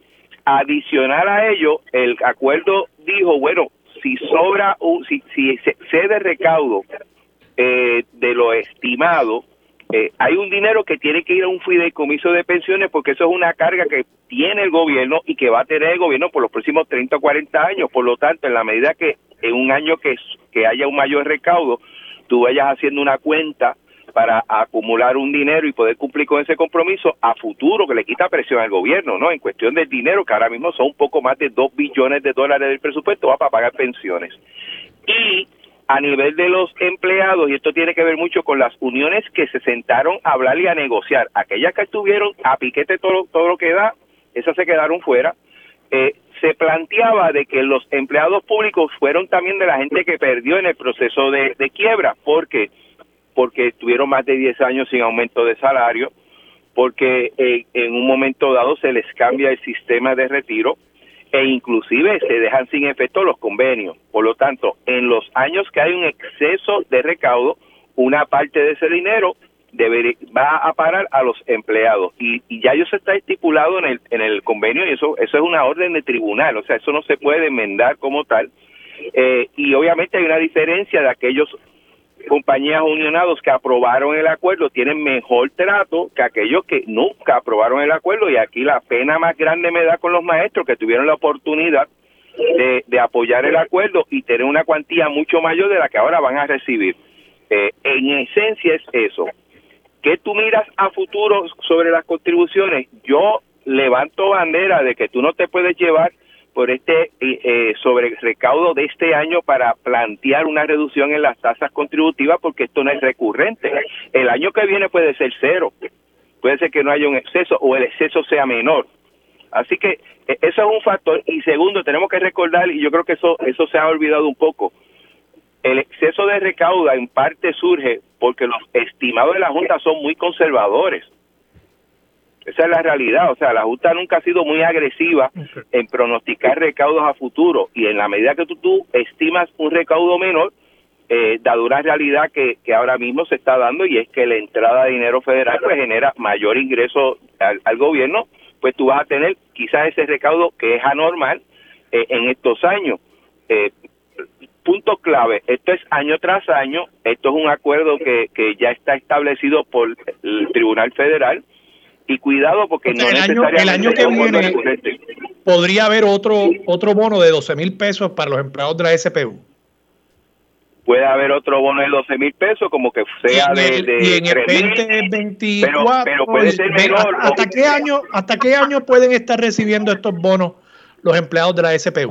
Adicional a ello el acuerdo dijo bueno si sobra si si se cede recaudo eh, de lo estimado eh, hay un dinero que tiene que ir a un fideicomiso de pensiones porque eso es una carga que tiene el gobierno y que va a tener el gobierno por los próximos 30 o 40 años. Por lo tanto, en la medida que en un año que, que haya un mayor recaudo, tú vayas haciendo una cuenta para acumular un dinero y poder cumplir con ese compromiso a futuro que le quita presión al gobierno, ¿no? En cuestión del dinero, que ahora mismo son un poco más de 2 billones de dólares del presupuesto, va para pagar pensiones. Y a nivel de los empleados, y esto tiene que ver mucho con las uniones que se sentaron a hablar y a negociar, aquellas que estuvieron a piquete todo, todo lo que da, esas se quedaron fuera, eh, se planteaba de que los empleados públicos fueron también de la gente que perdió en el proceso de, quiebra, porque porque tuvieron más de 10 años sin aumento de salario, porque eh, en un momento dado se les cambia el sistema de retiro e inclusive se dejan sin efecto los convenios. Por lo tanto, en los años que hay un exceso de recaudo, una parte de ese dinero va a parar a los empleados y, ya eso está estipulado en el, en el convenio y eso, eso es una orden de tribunal, o sea, eso no se puede enmendar como tal. Eh, y obviamente hay una diferencia de aquellos compañías unionados que aprobaron el acuerdo tienen mejor trato que aquellos que nunca aprobaron el acuerdo y aquí la pena más grande me da con los maestros que tuvieron la oportunidad de, apoyar el acuerdo y tener una cuantía mucho mayor de la que ahora van a recibir. Eh, en esencia es eso. que tú miras a futuro sobre las contribuciones? Yo levanto bandera de que tú no te puedes llevar por este eh, eh, sobre recaudo de este año para plantear una reducción en las tasas contributivas porque esto no es recurrente. El año que viene puede ser cero, puede ser que no haya un exceso o el exceso sea menor. Así que eh, eso es un factor. Y segundo, tenemos que recordar, y yo creo que eso, eso se ha olvidado un poco, el exceso de recauda en parte surge porque los estimados de la Junta son muy conservadores. Esa es la realidad. O sea, la Junta nunca ha sido muy agresiva en pronosticar recaudos a futuro y en la medida que tú, tú estimas un recaudo menor, eh, dado una realidad que, que ahora mismo se está dando y es que la entrada de dinero federal pues genera mayor ingreso al, gobierno, pues tú vas a tener quizás ese recaudo que es anormal eh, en estos años. Eh, punto clave, esto es año tras año, esto es un acuerdo que, que ya está establecido por el Tribunal Federal, y cuidado porque no el año, el año que viene podría haber otro otro bono de 12 mil pesos para los empleados de la SPU. Puede haber otro bono de 12 mil pesos, como que sea de, de, y en el 2024. Pero, puede ser menor. ¿Hasta, qué año, ¿Hasta qué año pueden estar recibiendo estos bonos los empleados de la SPU?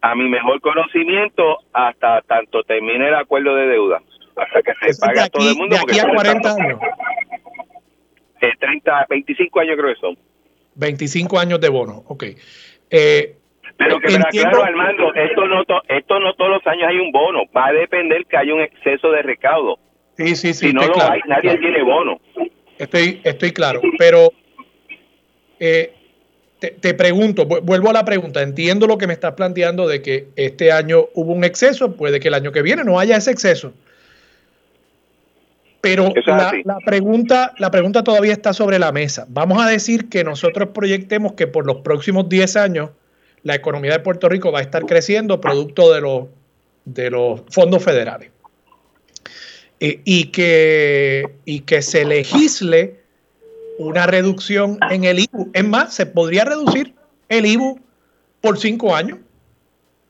A mi mejor conocimiento, hasta tanto termine el acuerdo de deuda. Hasta que se pague a todo el mundo. De aquí a 40 años. 30, 25 años creo que son. 25 años de bono, ok. Eh, pero que claro, Armando, esto no, esto no todos los años hay un bono, va a depender que haya un exceso de recaudo. Sí, sí, sí. Si no lo hay, nadie tiene bono. Estoy, estoy claro, pero eh, te, te, pregunto, vuelvo a la pregunta, entiendo lo que me estás planteando de que este año hubo un exceso, puede que el año que viene no haya ese exceso. Pero la, pregunta, la pregunta todavía está sobre la mesa. Vamos a decir que nosotros proyectemos que por los próximos 10 años la economía de Puerto Rico va a estar creciendo producto de los, de los fondos federales. Eh, y, que, y que se legisle una reducción en el IBU. Es más, se podría reducir el IBU por cinco años.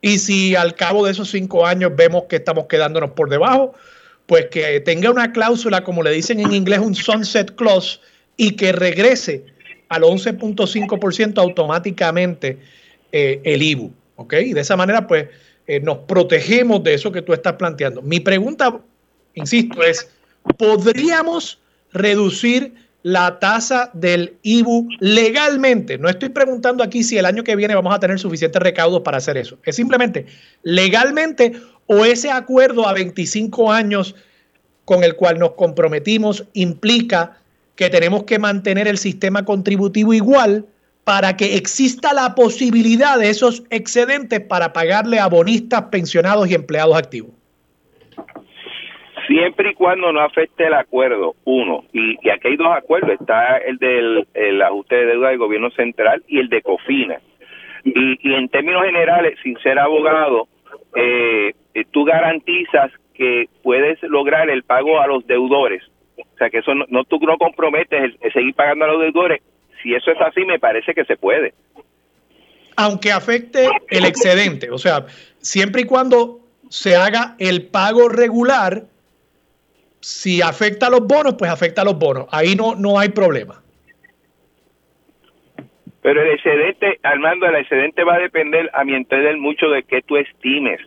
Y si al cabo de esos cinco años vemos que estamos quedándonos por debajo, pues que tenga una cláusula, como le dicen en inglés, un sunset clause, y que regrese al 11.5% automáticamente eh, el IBU. Y de esa manera, pues, eh, nos protegemos de eso que tú estás planteando. Mi pregunta, insisto, es, ¿podríamos reducir la tasa del IBU legalmente? No estoy preguntando aquí si el año que viene vamos a tener suficientes recaudos para hacer eso. Es simplemente legalmente o ese acuerdo a 25 años con el cual nos comprometimos implica que tenemos que mantener el sistema contributivo igual para que exista la posibilidad de esos excedentes para pagarle a bonistas, pensionados y empleados activos. Siempre y cuando no afecte el acuerdo, uno, y, aquí hay dos acuerdos, está el del ajuste de deuda del gobierno central y el de COFINA. Y, y en términos generales, sin ser abogado, eh, eh, tú garantizas que puedes lograr el pago a los deudores. O sea, que eso no, tú no comprometes el, seguir pagando a los deudores. Si eso es así, me parece que se puede. Aunque afecte el excedente, o sea, siempre y cuando se haga el pago regular, si afecta a los bonos, pues afecta a los bonos. Ahí no, no hay problema. Pero el excedente, Armando, el excedente va a depender, a mi entender, mucho de que tú estimes.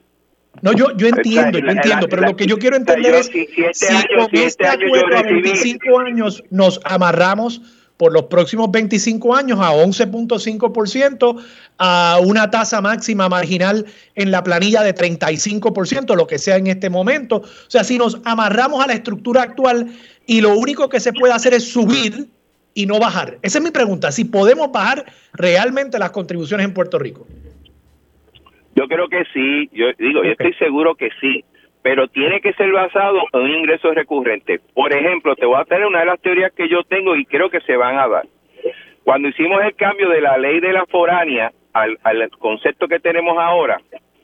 No, yo, yo entiendo, yo entiendo, pero lo que yo quiero entender es si, con este, este acuerdo a 25 años nos amarramos por los próximos 25 años a 11.5%, a una tasa máxima marginal en la planilla de 35%, lo que sea en este momento. O sea, si nos amarramos a la estructura actual y lo único que se puede hacer es subir y no bajar? Esa es mi pregunta, si podemos bajar realmente las contribuciones en Puerto Rico. Yo creo que sí, yo digo, yo estoy seguro que sí, pero tiene que ser basado en un ingreso recurrente. Por ejemplo, te voy a tener una de las teorías que yo tengo y creo que se van a dar. Cuando hicimos el cambio de la ley de la foránea al, al concepto que tenemos ahora,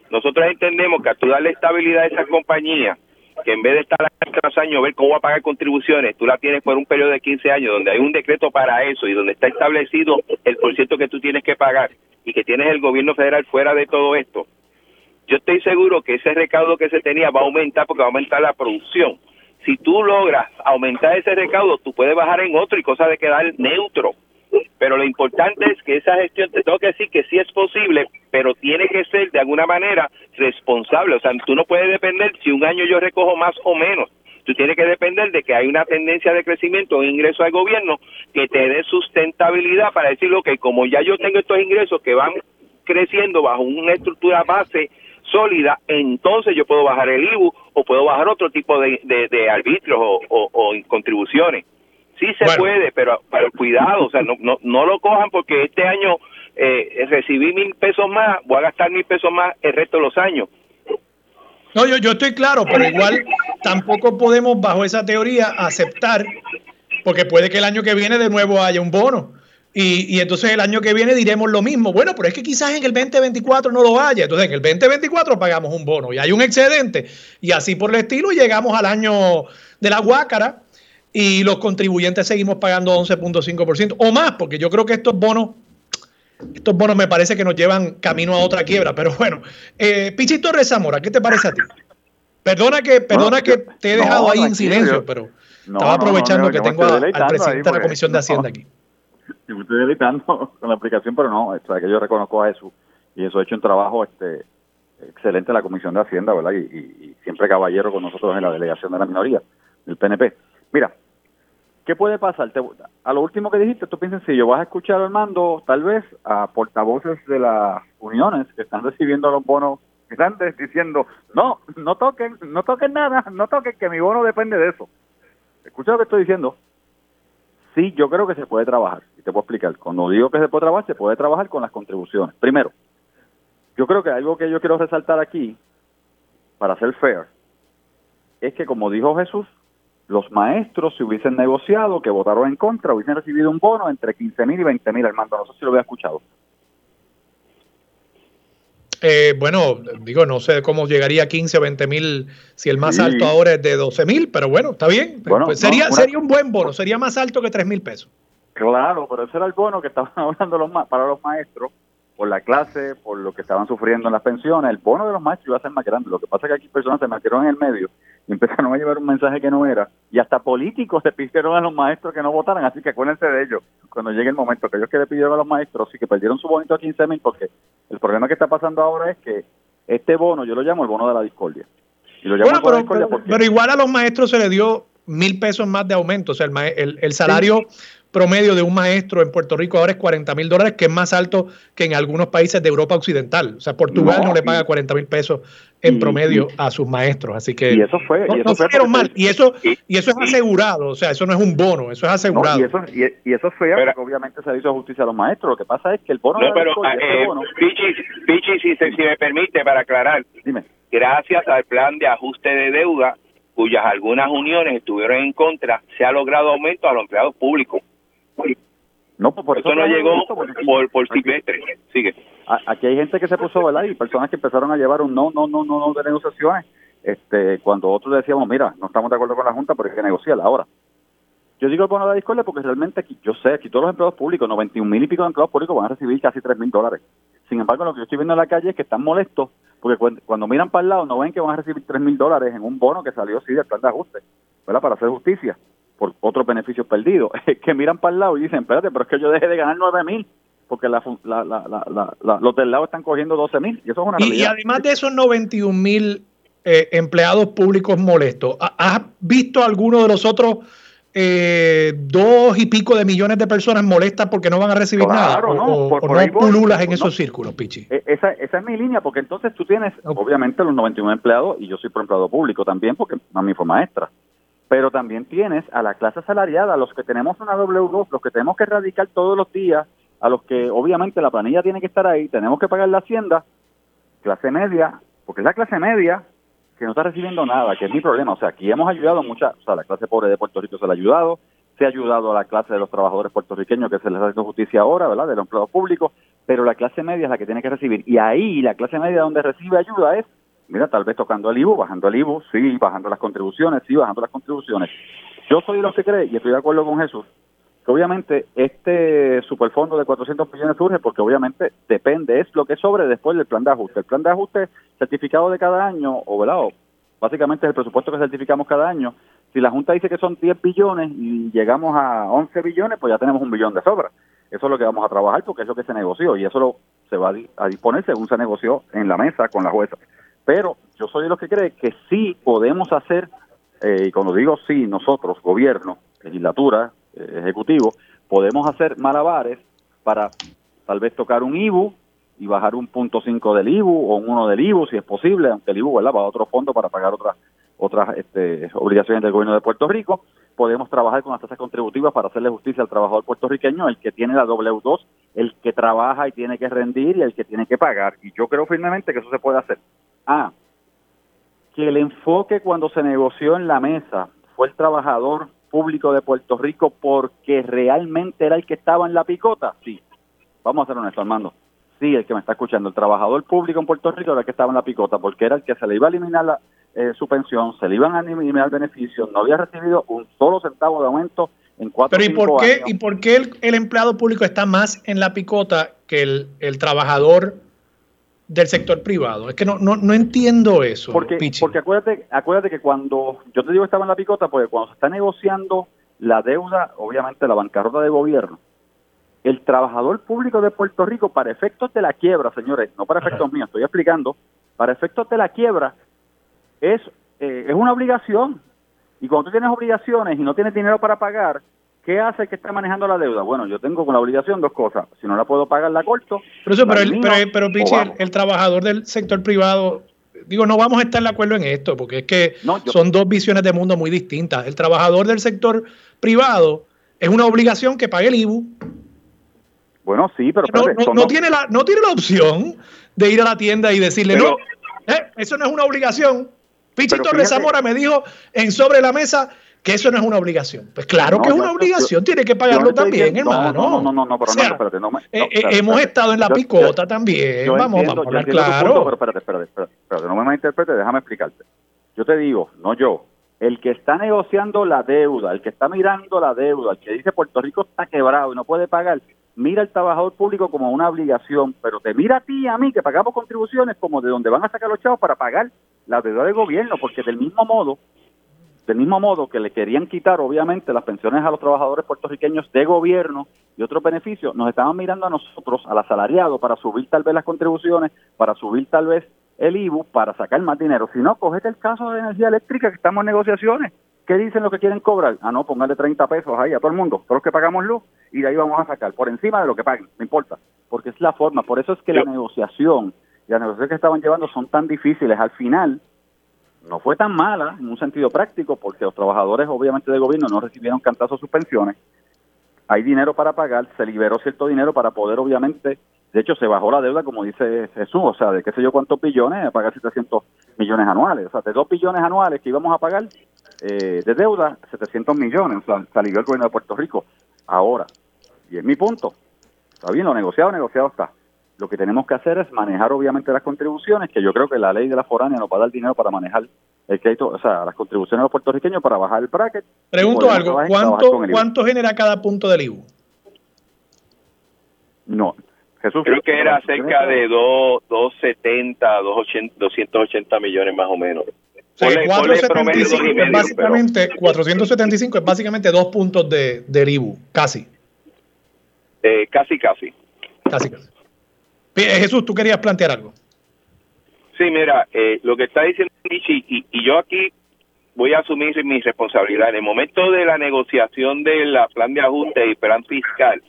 nosotros entendemos que a tú darle estabilidad a esa compañía, que en vez de estar año tras año ver cómo va a pagar contribuciones, tú la tienes por un periodo de 15 años donde hay un decreto para eso y donde está establecido el por ciento que tú tienes que pagar y que tienes el gobierno federal fuera de todo esto. Yo estoy seguro que ese recaudo que se tenía va a aumentar porque va a aumentar la producción. Si tú logras aumentar ese recaudo, tú puedes bajar en otro y cosa de quedar neutro pero lo importante es que esa gestión, te tengo que decir que sí es posible, pero tiene que ser de alguna manera responsable. O sea, tú no puedes depender si un año yo recojo más o menos. Tú tienes que depender de que hay una tendencia de crecimiento o ingreso al gobierno que te dé sustentabilidad para decirlo que como ya yo tengo estos ingresos que van creciendo bajo una estructura base sólida, entonces yo puedo bajar el IBU o puedo bajar otro tipo de, de, arbitrios o, o contribuciones. Sí se puede, pero, pero cuidado, o sea, no, no, no lo cojan porque este año eh, recibí mil pesos más, voy a gastar mil pesos más el resto de los años. No, yo, yo estoy claro, pero igual tampoco podemos bajo esa teoría aceptar, porque puede que el año que viene de nuevo haya un bono. Y, y, entonces el año que viene diremos lo mismo. Bueno, pero es que quizás en el 2024 no lo haya. Entonces en el 2024 pagamos un bono y hay un excedente. Y así por el estilo llegamos al año de la guácara y los contribuyentes seguimos pagando 11.5% o más, porque yo creo que estos bonos, estos bonos me parece que nos llevan camino a otra quiebra, pero bueno. Eh, Pichito Rezamora, ¿qué te parece a ti? Perdona que, perdona que te he dejado ahí en silencio, pero estaba aprovechando que tengo al presidente de la Comisión de Hacienda aquí. Me estoy deletando con la aplicación, pero no, es que yo reconozco a eso y eso ha hecho un trabajo este excelente la Comisión de Hacienda, ¿verdad? Y, y siempre caballero con nosotros en la delegación de la minoría, del PNP. Mira, ¿qué puede pasar? a lo último que dijiste, tú piensas, si yo vas a escuchar, Armando, tal vez a portavoces de las uniones que están recibiendo los bonos grandes diciendo, no, no toquen, no toquen nada, no toquen, que mi bono depende de eso. Escucha lo que estoy diciendo. Sí, yo creo que se puede trabajar. Y te puedo explicar. Cuando digo que se puede trabajar, se puede trabajar con las contribuciones. Primero, yo creo que algo que yo quiero resaltar aquí, para ser fair, es que como dijo Jesús, los maestros, si hubiesen negociado, que votaron en contra, hubiesen recibido un bono entre 15 mil y 20 mil, Armando. No sé si lo había escuchado. Eh, bueno, digo, no sé cómo llegaría a 15 o 20 mil si el más alto ahora es de 12 mil, pero bueno, está bien. Pues sería, sería un buen bono, sería más alto que 3 mil pesos. Claro, pero ese era el bono que estaban <laughs> hablando los, para los maestros por la clase, por lo que estaban sufriendo en las pensiones. El bono de los maestros iba a ser más grande. Lo que pasa es que aquí personas se metieron en el medio y empezaron a llevar un mensaje que no era. Y hasta políticos le pidieron a los maestros que no votaran. Así que acuérdense de ellos cuando llegue el momento. Que ellos que le pidieron a los maestros y que perdieron su bonito a 15 mil porque el problema que está pasando ahora es que este bono, yo lo llamo el bono de la discordia. Y lo llamo bueno, pero, pero, igual a los maestros se le dio mil pesos más de aumento. O sea, el, el, salario promedio de un maestro en Puerto Rico ahora es 40 mil dólares, que es más alto que en algunos países de Europa Occidental. O sea, Portugal no, le paga 40 mil pesos en promedio a sus maestros. Así que y eso fue, y eso fue mal. Y eso, y eso es asegurado, o sea, eso no es un bono, eso es asegurado. y, eso, y, eso fue, porque obviamente se le hizo justicia a los maestros. Lo que pasa es que el bono... No, pero, este eh, Pichi, si, si me permite, para aclarar, Dime. gracias al plan de ajuste de deuda, cuyas algunas uniones estuvieron en contra, se ha logrado aumento a los empleados públicos. No, pues por eso, no llegó por, por silvestre. Sigue. Aquí hay gente que se puso, ¿verdad? Y personas que empezaron a llevar un no, no, no, no, no de negociaciones. Este, cuando otros decíamos, mira, no estamos de acuerdo con la Junta, pero hay que negociarla ahora. Yo digo el bono de la discordia porque realmente aquí, yo sé, aquí todos los empleados públicos, 91 mil y pico de empleados públicos van a recibir casi 3 mil dólares. Sin embargo, lo que yo estoy viendo en la calle es que están molestos porque cuando, miran para el lado no ven que van a recibir 3 mil dólares en un bono que salió sí del plan de ajuste, ¿verdad? Para hacer justicia por otros beneficios perdidos. <laughs> que miran para el lado y dicen, espérate, pero es que yo dejé de ganar 9 mil porque la, los del lado están cogiendo 12 mil. Y eso es una y, además de esos 91 mil eh, empleados públicos molestos, ¿has visto alguno de los otros eh, dos y pico de millones de personas molestas porque no van a recibir nada? No, o, por, no pululas en esos círculos, Pichi. E, esa, esa es mi línea, porque entonces tú tienes, obviamente, los 91 empleados, y yo soy por empleado público también, porque a mí fue maestra pero también tienes a la clase asalariada, a los que tenemos una W2, los que tenemos que erradicar todos los días, a los que obviamente la planilla tiene que estar ahí, tenemos que pagar la hacienda, clase media, porque es la clase media que no está recibiendo nada, que es mi problema. O sea, aquí hemos ayudado mucha, o sea, la clase pobre de Puerto Rico se le ha ayudado, se ha ayudado a la clase de los trabajadores puertorriqueños que se les ha hecho justicia ahora, ¿verdad? De los empleados públicos, pero la clase media es la que tiene que recibir. Y ahí la clase media donde recibe ayuda es Mira, tal vez tocando el IVU, bajando el IVU, sí, bajando las contribuciones, sí, bajando las contribuciones. Yo soy de los que cree, y estoy de acuerdo con Jesús, que obviamente este superfondo de 400 millones surge porque obviamente depende, es lo que sobre después del plan de ajuste. El plan de ajuste certificado de cada año, o velado, básicamente es el presupuesto que certificamos cada año. Si la Junta dice que son 10 billones y llegamos a 11 billones, pues ya tenemos un billón de sobra. Eso es lo que vamos a trabajar porque es lo que se negoció y eso lo, se va a disponer según se negoció en la mesa con la jueza. Pero yo soy de los que cree que sí podemos hacer, eh, y cuando digo sí, nosotros, gobierno, legislatura, eh, ejecutivo, podemos hacer malabares para tal vez tocar un IBU y bajar un punto cinco del IBU o un uno del IBU si es posible, aunque el IBU va a otro fondo para pagar otras otras este, obligaciones del gobierno de Puerto Rico. Podemos trabajar con las tasas contributivas para hacerle justicia al trabajador puertorriqueño, el que tiene la W2, el que trabaja y tiene que rendir y el que tiene que pagar. Y yo creo firmemente que eso se puede hacer. Ah, que el enfoque cuando se negoció en la mesa fue el trabajador público de Puerto Rico porque realmente era el que estaba en la picota. Sí, vamos a ser honestos, Armando. Sí, el que me está escuchando, el trabajador público en Puerto Rico era el que estaba en la picota porque era el que se le iba a eliminar la, eh, su pensión, se le iban a eliminar beneficios, no había recibido un solo centavo de aumento en cuatro Pero ¿y por qué, ¿y por qué el, empleado público está más en la picota que el, el trabajador del sector privado. Es que no, no, no entiendo eso. Porque, porque acuérdate, acuérdate que cuando yo te digo que estaba en la picota, porque cuando se está negociando la deuda, obviamente la bancarrota de gobierno, el trabajador público de Puerto Rico, para efectos de la quiebra, señores, no para efectos míos, estoy explicando, para efectos de la quiebra, es, eh, es una obligación. Y cuando tú tienes obligaciones y no tienes dinero para pagar, ¿Qué hace que está manejando la deuda? Bueno, yo tengo con la obligación dos cosas. Si no la puedo pagar, la corto. Pero, eso, pero, el, pero, el, trabajador del sector privado, digo, no vamos a estar de acuerdo en esto, porque es que son dos visiones de mundo muy distintas. El trabajador del sector privado es una obligación que pague el IBU. Bueno, sí, pero... no, tiene la, no tiene la opción de ir a la tienda y decirle, no, eh, eso no es una obligación. Pichito Torres Zamora me dijo en sobre la mesa que eso no es una obligación. Pues claro que es una obligación, tiene que pagarlo también, hermano. No, no, no, no, pero no, espérate, no, eh, eh, hemos estado en la picota también, vamos, a hablar claro. pero espérate, espérate, espérate, no me malinterpretes, déjame explicarte. Yo te digo, no yo, el que está negociando la deuda, el que está mirando la deuda, el que dice Puerto Rico está quebrado y no puede pagar, mira al trabajador público como una obligación, pero te mira a ti y a mí que pagamos contribuciones como de donde van a sacar los chavos para pagar la deuda del gobierno, porque del mismo modo del mismo modo que le querían quitar, obviamente, las pensiones a los trabajadores puertorriqueños de gobierno y otros beneficios, nos estaban mirando a nosotros, al asalariado, para subir tal vez las contribuciones, para subir tal vez el IBU, para sacar más dinero. Si no, cogete el caso de energía eléctrica, que estamos en negociaciones. ¿Qué dicen los que quieren cobrar? Ah, no, póngale 30 pesos ahí a todo el mundo, todos los que pagamos luz, y de ahí vamos a sacar, por encima de lo que paguen, no importa, porque es la forma. Por eso es que la negociación y las negociaciones que estaban llevando son tan difíciles. Al final, no fue tan mala en un sentido práctico porque los trabajadores obviamente del gobierno no recibieron cantazos sus pensiones. Hay dinero para pagar, se liberó cierto dinero para poder obviamente, de hecho se bajó la deuda como dice Jesús, o sea, de qué sé yo cuántos billones, a pagar 700 millones anuales, o sea, de 2 billones anuales que íbamos a pagar eh, de deuda, 700 millones, o el gobierno de Puerto Rico. Ahora, y es mi punto, está bien, lo negociado, negociado está lo que tenemos que hacer es manejar obviamente las contribuciones, que yo creo que la ley de la foránea nos va a dar dinero para manejar el crédito, o sea, las contribuciones de los puertorriqueños para bajar el bracket. Pregunto algo, ¿cuánto, ¿cuánto genera cada punto del IBU? No, Jesús. Creo que era cerca de 270, 280 millones más o menos. Sí, 475 es básicamente, 475 es básicamente dos puntos de, del IBU, casi. Eh, casi, casi. Casi, casi. Jesús, tú querías plantear algo. Sí, mira, eh, lo que está diciendo Michi, y, yo aquí voy a asumir mi responsabilidad. En el momento de la negociación del plan de ajuste y plan fiscal,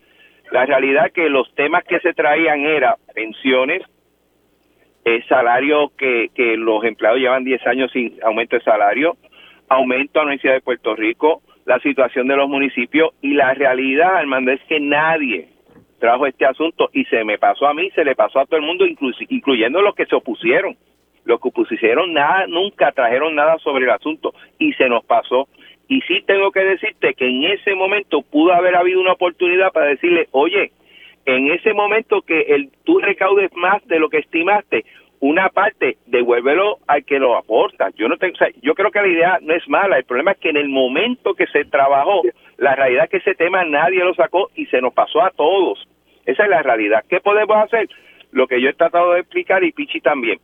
la realidad que los temas que se traían eran pensiones, el salario que, que los empleados llevan 10 años sin aumento de salario, aumento a la Universidad de Puerto Rico, la situación de los municipios y la realidad, Armando, es que nadie trajo este asunto y se me pasó a mí, se le pasó a todo el mundo, incluyendo los que se opusieron. Los que opusieron nada, nunca trajeron nada sobre el asunto y se nos pasó. Y sí tengo que decirte que en ese momento pudo haber habido una oportunidad para decirle, oye, en ese momento que el, tú recaudes más de lo que estimaste, una parte devuélvelo al que lo aporta. Yo no tengo, yo creo que la idea no es mala, el problema es que en el momento que se trabajó, la realidad es que ese tema nadie lo sacó y se nos pasó a todos. Esa es la realidad. ¿Qué podemos hacer? Lo que yo he tratado de explicar y Pichi también.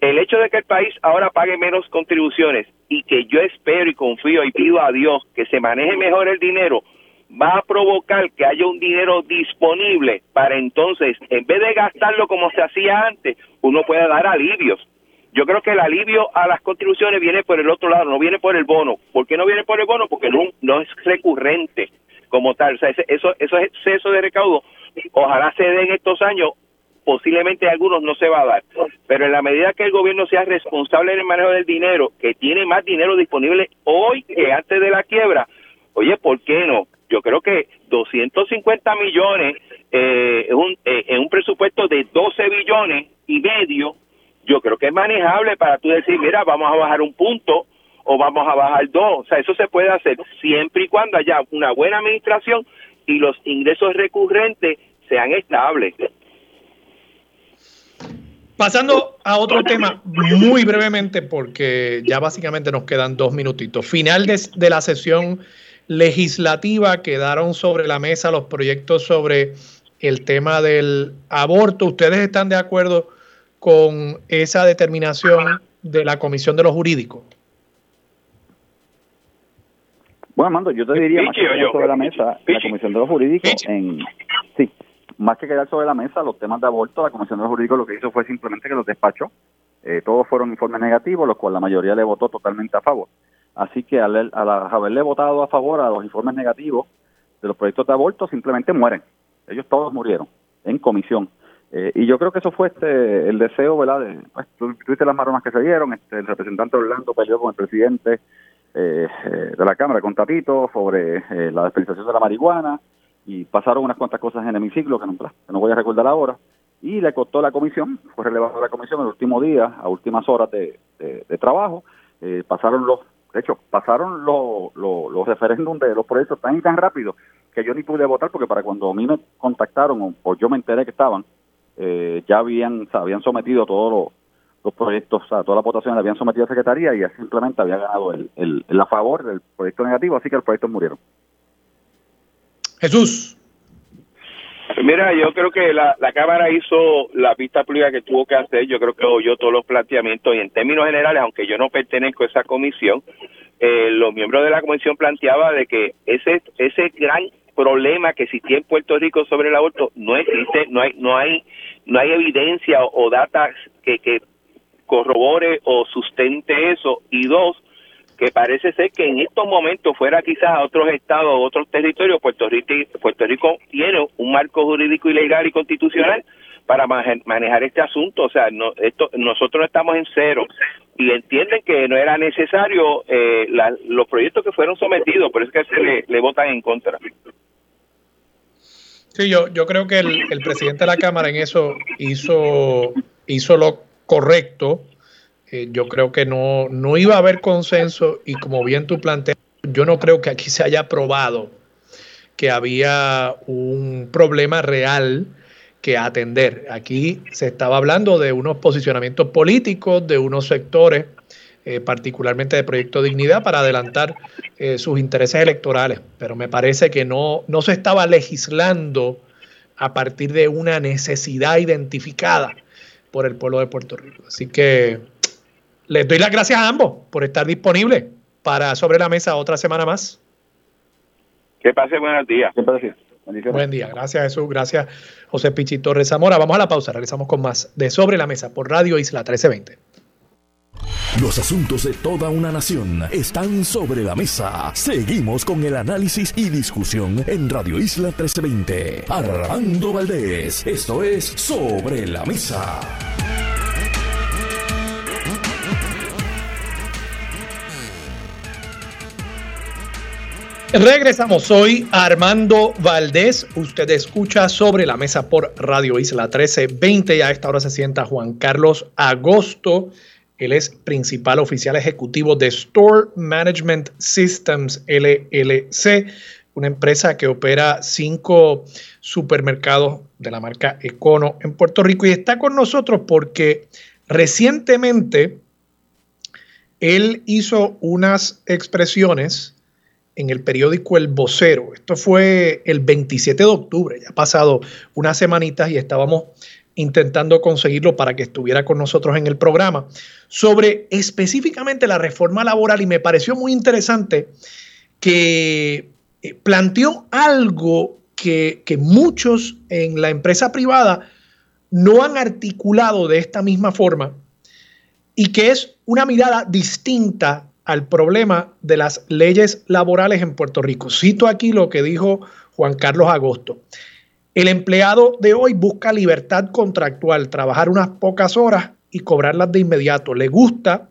El hecho de que el país ahora pague menos contribuciones y que yo espero y confío y pido a Dios que se maneje mejor el dinero, va a provocar que haya un dinero disponible para entonces, en vez de gastarlo como se hacía antes, uno pueda dar alivios. Yo creo que el alivio a las contribuciones viene por el otro lado, no viene por el bono. ¿Por qué no viene por el bono? Porque no, no es recurrente como tal. O sea, eso, eso es exceso de recaudo. Ojalá se den estos años, posiblemente algunos no se va a dar. Pero en la medida que el gobierno sea responsable en el manejo del dinero, que tiene más dinero disponible hoy que antes de la quiebra, oye, ¿por qué no? yo creo que 250 millones eh, un, eh, en un presupuesto de 12 billones y medio, yo creo que es manejable para tú decir, mira, vamos a bajar un punto o vamos a bajar dos. O sea, eso se puede hacer siempre y cuando haya una buena administración y los ingresos recurrentes sean estables. Pasando a otro tema muy brevemente, porque ya básicamente nos quedan dos minutitos. Final de la sesión legislativa quedaron sobre la mesa los proyectos sobre el tema del aborto. ¿Ustedes están de acuerdo con esa determinación de la Comisión de los Jurídicos? Bueno, Armando, yo te diría más que quedar sobre la mesa la Comisión de los Jurídicos en sí, más que quedar sobre la mesa los temas de aborto, la Comisión de los Jurídicos lo que hizo fue simplemente que los despachó. Eh, todos fueron informes negativos, los cuales la mayoría le votó totalmente a favor. Así que al, haberle votado a favor a los informes negativos de los proyectos de aborto, simplemente mueren. Ellos todos murieron en comisión. Eh, y yo creo que eso fue este el deseo, ¿verdad? De, pues, tuviste las marronas que se dieron, este, el representante Orlando peleó con el presidente eh, eh, de la Cámara, con Tatito, sobre la despenalización de la marihuana, y pasaron unas cuantas cosas en el hemiciclo que no, voy a recordar ahora, y le costó la comisión, fue relevado la comisión el último día, a últimas horas de, trabajo, pasaron los de hecho, pasaron los referéndums de los proyectos tan tan rápido que yo ni pude votar porque para cuando a mí me contactaron o, yo me enteré que estaban, eh, ya habían, habían sometido todos los, proyectos, o sea, toda la votación la habían sometido a Secretaría y simplemente había ganado el, el, el a favor del proyecto negativo, así que los proyectos murieron. Jesús. Mira, yo creo que la, la Cámara hizo la vista pública que tuvo que hacer, yo creo que oyó todos los planteamientos y en términos generales, aunque yo no pertenezco a esa comisión, eh, los miembros de la comisión planteaba de que ese ese gran problema que existía en Puerto Rico sobre el aborto no existe, no hay no hay no hay evidencia o, o data que, que corrobore o sustente eso y dos que parece ser que en estos momentos fuera quizás a otros estados o otros territorios, Puerto Rico, Puerto Rico tiene un marco jurídico y legal y constitucional para manejar este asunto. O sea, no, esto, nosotros estamos en cero y entienden que no era necesario eh, los proyectos que fueron sometidos, por eso es que se le, votan en contra. Sí, yo, yo creo que el, el presidente de la Cámara en eso hizo, hizo lo correcto eh, yo creo que no, no iba a haber consenso y como bien tú planteas, yo no creo que aquí se haya probado que había un problema real que atender. Aquí se estaba hablando de unos posicionamientos políticos, de unos sectores, eh, particularmente de Proyecto Dignidad, para adelantar eh, sus intereses electorales, pero me parece que no, no se estaba legislando a partir de una necesidad identificada por el pueblo de Puerto Rico. Así que les doy las gracias a ambos por estar disponibles para Sobre la Mesa otra semana más. Que pase buenos días. Buen día. Gracias Jesús. Gracias José Pichito Rezamora. Vamos a la pausa. Regresamos con más de Sobre la Mesa por Radio Isla 1320. Los asuntos de toda una nación están sobre la mesa. Seguimos con el análisis y discusión en Radio Isla 1320. Armando Valdés. Esto es Sobre la Mesa. Regresamos, soy Armando Valdés. Usted escucha sobre la mesa por Radio Isla 1320 y a esta hora se sienta Juan Carlos Agosto. Él es principal oficial ejecutivo de Store Management Systems LLC, una empresa que opera cinco supermercados de la marca Econo en Puerto Rico y está con nosotros porque recientemente él hizo unas expresiones en el periódico El Vocero. Esto fue el 27 de octubre, ya ha pasado unas semanitas y estábamos intentando conseguirlo para que estuviera con nosotros en el programa, sobre específicamente la reforma laboral y me pareció muy interesante que eh, planteó algo que, que muchos en la empresa privada no han articulado de esta misma forma y que es una mirada distinta al problema de las leyes laborales en Puerto Rico. Cito aquí lo que dijo Juan Carlos Agosto. El empleado de hoy busca libertad contractual, trabajar unas pocas horas y cobrarlas de inmediato. Le gusta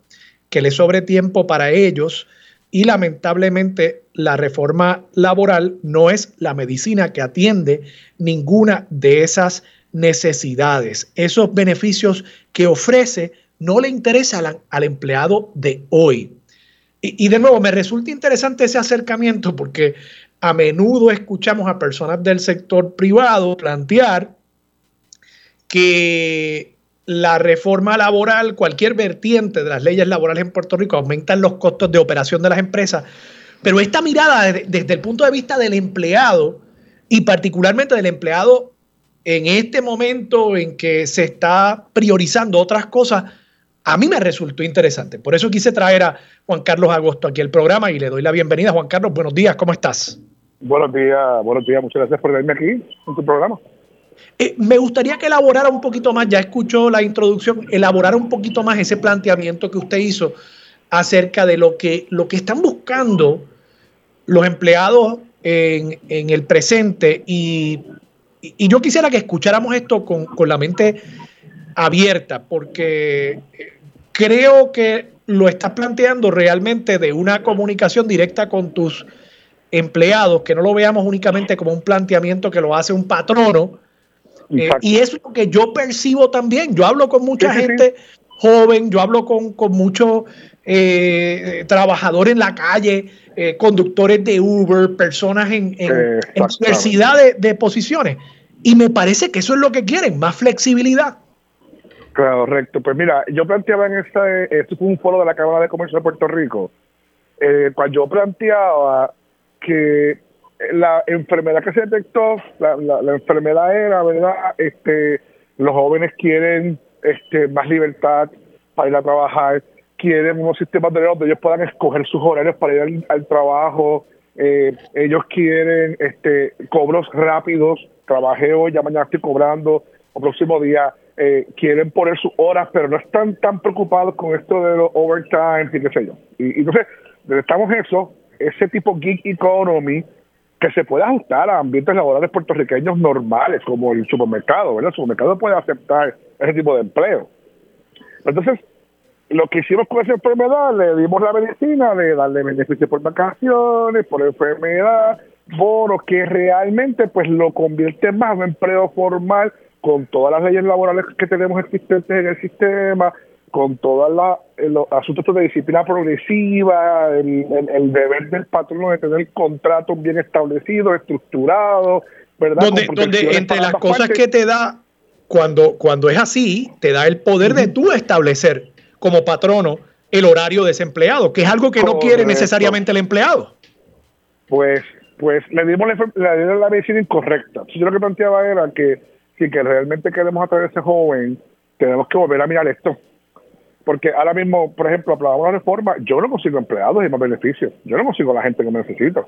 que le sobre tiempo para ellos y lamentablemente la reforma laboral no es la medicina que atiende ninguna de esas necesidades. Esos beneficios que ofrece no le interesan al, empleado de hoy. Y, de nuevo, me resulta interesante ese acercamiento porque a menudo escuchamos a personas del sector privado plantear que la reforma laboral, cualquier vertiente de las leyes laborales en Puerto Rico aumentan los costos de operación de las empresas, pero esta mirada desde, el punto de vista del empleado y particularmente del empleado en este momento en que se está priorizando otras cosas, a mí me resultó interesante. Por eso quise traer a Juan Carlos Agosto aquí al programa y le doy la bienvenida. Juan Carlos, buenos días, ¿cómo estás? Buenos días, buenos días, muchas gracias por venirme aquí en tu programa. Eh, me gustaría que elaborara un poquito más, ya escuchó la introducción, elaborara un poquito más ese planteamiento que usted hizo acerca de lo que, lo que están buscando los empleados en, el presente y, yo quisiera que escucháramos esto con, con la mente abierta, porque eh, creo que lo estás planteando realmente de una comunicación directa con tus empleados, que no lo veamos únicamente como un planteamiento que lo hace un patrono. Eh, y eso es lo que yo percibo también. Yo hablo con mucha gente joven, yo hablo con, con muchos eh, trabajadores en la calle, conductores de Uber, personas en, en, diversidad de, de posiciones. Y me parece que eso es lo que quieren, más flexibilidad. Correcto, pues mira, yo planteaba en este, esto fue un foro de la Cámara de Comercio de Puerto Rico, eh, cuando yo planteaba que la enfermedad que se detectó, la, la, enfermedad era, ¿verdad? Este, los jóvenes quieren este, más libertad para ir a trabajar, quieren unos sistemas de donde ellos puedan escoger sus horarios para ir al, trabajo, eh, ellos quieren este, cobros rápidos, trabajé hoy, ya mañana estoy cobrando, el próximo día eh, quieren poner sus horas, pero no están tan preocupados con esto de los overtime y qué sé yo. Y, entonces, estamos eso, ese tipo gig economy que se puede ajustar a ambientes laborales puertorriqueños normales, como el supermercado, ¿verdad? El supermercado puede aceptar ese tipo de empleo. Entonces, lo que hicimos con esa enfermedad, le dimos la medicina de darle beneficios por vacaciones, por enfermedad, bonos, que realmente pues lo convierte más en un empleo formal con todas las leyes laborales que tenemos existentes en el sistema, con todos los asuntos de disciplina progresiva, el, deber del patrono de tener contratos bien establecidos, estructurados, ¿verdad? Donde, entre las cosas que te da, cuando, cuando es así, te da el poder de tú establecer como patrono el horario de ese empleado, que es algo que no quiere necesariamente el empleado. Pues, pues le dimos la, la medicina incorrecta. Yo lo que planteaba era que si que realmente queremos atraer a ese joven, tenemos que volver a mirar esto. Porque ahora mismo, por ejemplo, aprobamos la reforma, yo no consigo empleados y más beneficios. Yo no consigo la gente que me necesito.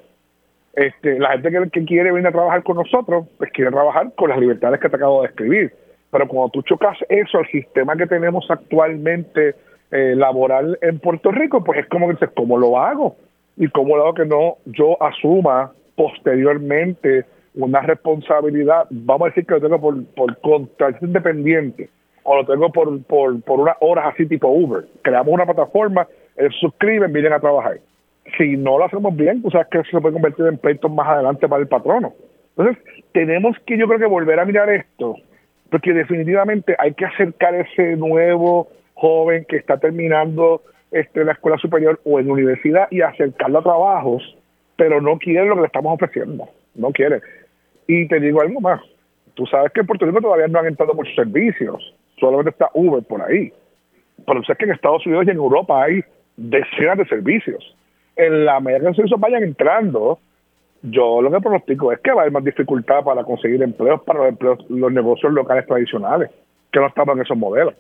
Este, la gente que, quiere venir a trabajar con nosotros, pues quiere trabajar con las libertades que te acabo de escribir. Pero cuando tú chocas eso al sistema que tenemos actualmente eh, laboral en Puerto Rico, pues es como que dices, ¿cómo lo hago? Y cómo lo hago que no yo asuma posteriormente una responsabilidad, vamos a decir que lo tengo por, por contratación independiente o lo tengo por, por, por unas horas así tipo Uber. Creamos una plataforma, ellos suscriben, vienen a trabajar. si no lo hacemos bien, tú sabes que eso se puede convertir en pleitos más adelante para el patrono. Entonces, tenemos que yo creo que volver a mirar esto, porque definitivamente hay que acercar ese nuevo joven que está terminando este, la escuela superior o en la universidad y acercarlo a trabajos, pero no quiere lo que le estamos ofreciendo, no quiere. Y te digo algo más, tú sabes que en Puerto Rico todavía no han entrado muchos servicios, solamente está Uber por ahí, pero sabes que en Estados Unidos y en Europa hay decenas de servicios. En la medida que los servicios vayan entrando, yo lo que pronostico es que va a haber más dificultad para conseguir empleos para los, empleos, los negocios locales tradicionales, que no estamos en esos modelos.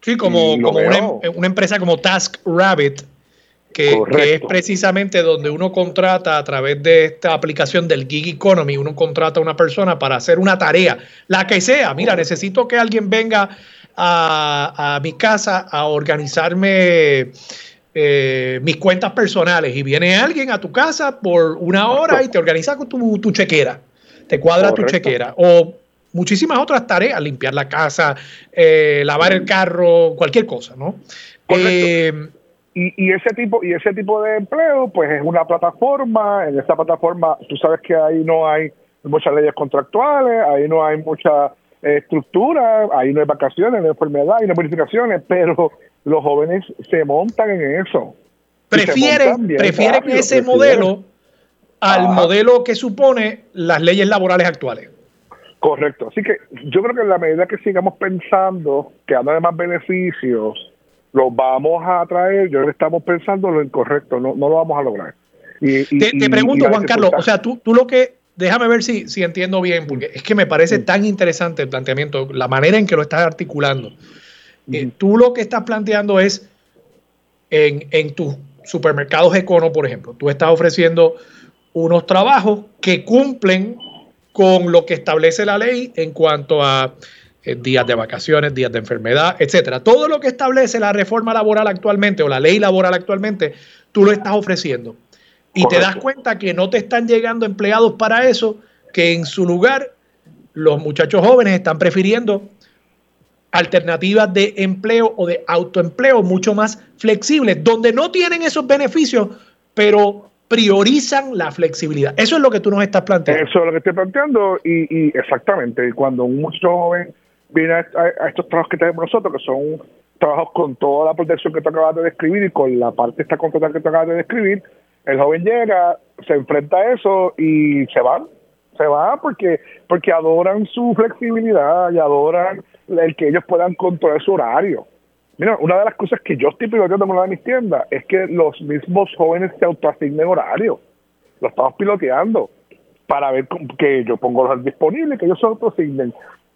Sí, como, como una, una, empresa como Task Rabbit, que, es precisamente donde uno contrata a través de esta aplicación del Gig Economy, uno contrata a una persona para hacer una tarea, la que sea. Mira, necesito que alguien venga a, a mi casa a organizarme eh, mis cuentas personales y viene alguien a tu casa por una hora y te organiza con tu, tu chequera, te cuadra tu chequera. O muchísimas otras tareas, limpiar la casa, eh, lavar el carro, cualquier cosa, ¿no? Eh, y, y, ese tipo y ese tipo de empleo, pues es una plataforma. En esa plataforma, tú sabes que ahí no hay muchas leyes contractuales, ahí no hay mucha estructura, ahí no hay vacaciones, no hay enfermedad, y no hay bonificaciones, pero los jóvenes se montan en eso. Prefieren, prefieren ese modelo al modelo que supone las leyes laborales actuales. Correcto. Así que yo creo que en la medida que sigamos pensando que de más beneficios, los vamos a traer, yo que estamos pensando lo incorrecto, no, no lo vamos a lograr. Y, te, pregunto, Juan Carlos, o sea, tú, tú lo que, déjame ver si, si entiendo bien, porque es que me parece tan interesante el planteamiento, la manera en que lo estás articulando. Eh, tú lo que estás planteando es en, en tus supermercados Econo, por ejemplo, tú estás ofreciendo unos trabajos que cumplen con lo que establece la ley en cuanto a días de vacaciones, días de enfermedad, etcétera. Todo lo que establece la reforma laboral actualmente o la ley laboral actualmente, tú lo estás ofreciendo. Y te das cuenta que no te están llegando empleados para eso, que en su lugar los muchachos jóvenes están prefiriendo alternativas de empleo o de autoempleo mucho más flexibles, donde no tienen esos beneficios, pero priorizan la flexibilidad. Eso es lo que tú nos estás planteando. Eso es lo que estoy planteando y, exactamente, cuando un muchacho joven viene a, estos trabajos que tenemos nosotros, que son trabajos con toda la protección que tú acabas de describir y con la parte esta contratada que tú acabas de describir, el joven llega, se enfrenta a eso y se va, se va porque porque adoran su flexibilidad y adoran el que ellos puedan controlar su horario. Mira, una de las cosas que yo estoy piloteando con una de mis tiendas es que los mismos jóvenes se autoasignen horario. Lo estamos piloteando para ver que yo pongo los disponibles, que ellos se autoasignen.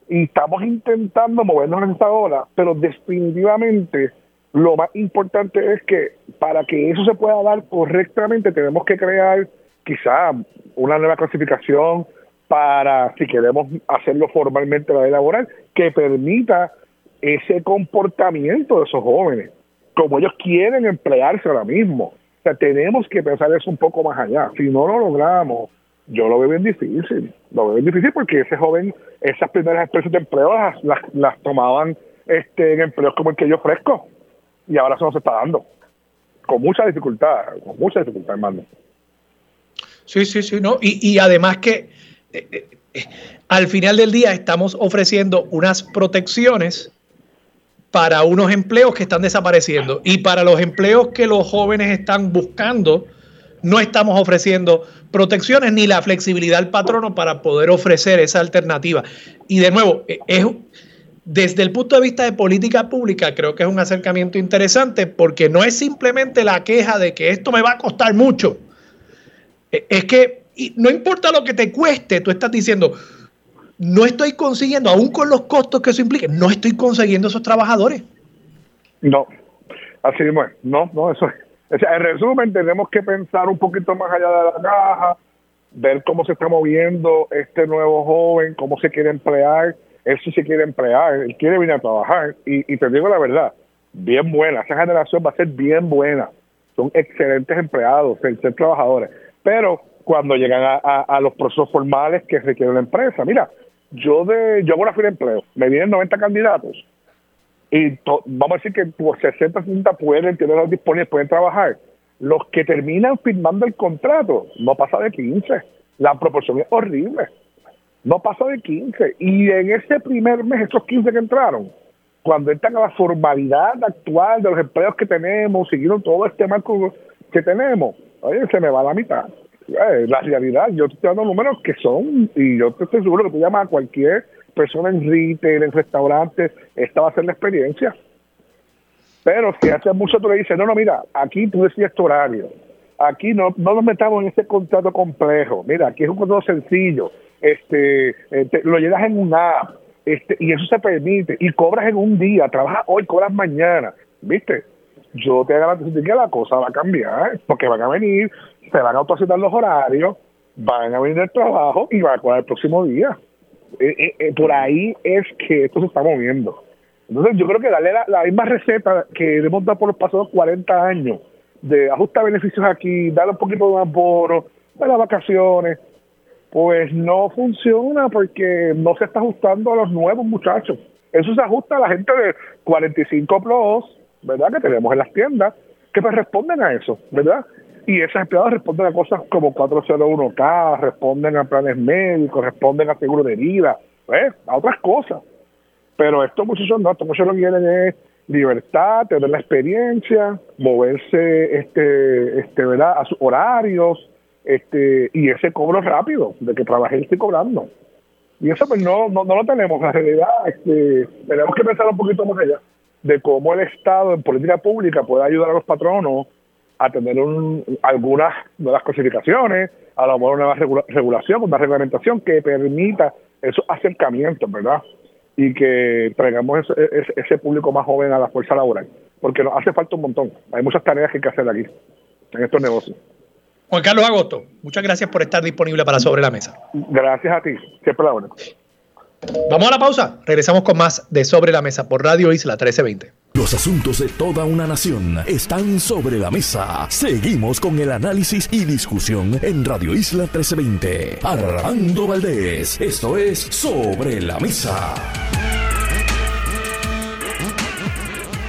Y estamos intentando movernos en esta hora, pero definitivamente lo más importante es que para que eso se pueda dar correctamente tenemos que crear quizá una nueva clasificación para, si queremos hacerlo formalmente la ley laboral, que permita ese comportamiento de esos jóvenes, como ellos quieren emplearse ahora mismo. O sea, tenemos que pensar eso un poco más allá. Si no lo logramos, yo lo veo bien difícil. Lo veo bien difícil porque ese joven, esas primeras expresiones de empleo las, las, tomaban este, en empleos como el que yo ofrezco. Y ahora eso no se está dando. Con mucha dificultad, con mucha dificultad, hermano. Sí, sí, sí, no. Y, y además que eh, eh, eh, al final del día estamos ofreciendo unas protecciones para unos empleos que están desapareciendo y para los empleos que los jóvenes están buscando, no estamos ofreciendo protecciones ni la flexibilidad al patrono para poder ofrecer esa alternativa. Y de nuevo, es, desde el punto de vista de política pública, creo que es un acercamiento interesante porque no es simplemente la queja de que esto me va a costar mucho. Es que no importa lo que te cueste, tú estás diciendo, no estoy consiguiendo, aún con los costos que eso implique, no estoy consiguiendo esos trabajadores. No, así es, no, no, eso es. O sea, en resumen, tenemos que pensar un poquito más allá de la caja, ver cómo se está moviendo este nuevo joven, cómo se quiere emplear, él sí se quiere emplear, él quiere venir a trabajar, y, y te digo la verdad, bien buena, esa generación va a ser bien buena, son excelentes empleados, excelentes trabajadores, pero cuando llegan a, los procesos formales que requiere la empresa. Mira, yo de yo hago una fila de empleo, me vienen 90 candidatos y vamos a decir que por 60, 60 pueden tener disponibles, pueden trabajar. los que terminan firmando el contrato no pasa de 15. La proporción es horrible. No pasa de 15. Y en ese primer mes, esos 15 que entraron, cuando entran a la formalidad actual de los empleos que tenemos, siguieron todo este marco que tenemos, oye, se me va la mitad. Eh, la realidad, yo te estoy dando números que son, y yo te estoy seguro que tú llamas a cualquier persona en retail, en restaurantes, esta va a ser la experiencia. Pero si hace mucho tú le dices, no, no, mira, aquí tú decides tu horario, aquí no, no nos metamos en ese contrato complejo, mira, aquí es un contrato sencillo, este, eh, lo llevas en una app, este, y eso se permite, y cobras en un día, trabajas hoy, cobras mañana, ¿viste? Yo te garantizo que la cosa va a cambiar, porque van a venir, se van a autorizar los horarios, van a venir el trabajo y va a cobrar el próximo día. Eh, eh, por ahí es que esto se está moviendo. Entonces yo creo que darle la, misma receta que hemos dado por los pasados 40 años, de ajustar beneficios aquí, darle un poquito de más bono, de las vacaciones, pues no funciona porque no se está ajustando a los nuevos muchachos. Eso se ajusta a la gente de 45 plus, ¿verdad? Que tenemos en las tiendas, que pues responden a eso, ¿verdad? Y esos empleados responden a cosas como 401k, responden a planes médicos, responden a seguro de vida. A otras cosas. Pero estos muchachos no, estos muchachos quieren es libertad, tener la experiencia, moverse, este, este, ¿verdad? A sus horarios, este, y ese cobro rápido, de que trabajé y estoy cobrando. Y eso pues no, no, no lo tenemos. La realidad, este, tenemos que pensar un poquito más allá de cómo el Estado en política pública puede ayudar a los patronos a tener un, algunas nuevas clasificaciones, a lo mejor una nueva regulación, una reglamentación que permita esos acercamientos, ¿verdad? y que traigamos ese, ese, público más joven a la fuerza laboral, porque nos hace falta un montón. Hay muchas tareas que hay que hacer aquí, en estos negocios. Juan Carlos Agosto, muchas gracias por estar disponible para Sobre la Mesa. Gracias a ti, siempre la buena. Vamos a la pausa, regresamos con más de Sobre la Mesa por Radio Isla 1320. Los asuntos de toda una nación están sobre la mesa. Seguimos con el análisis y discusión en Radio Isla 1320. Armando Valdés, esto es Sobre la Mesa.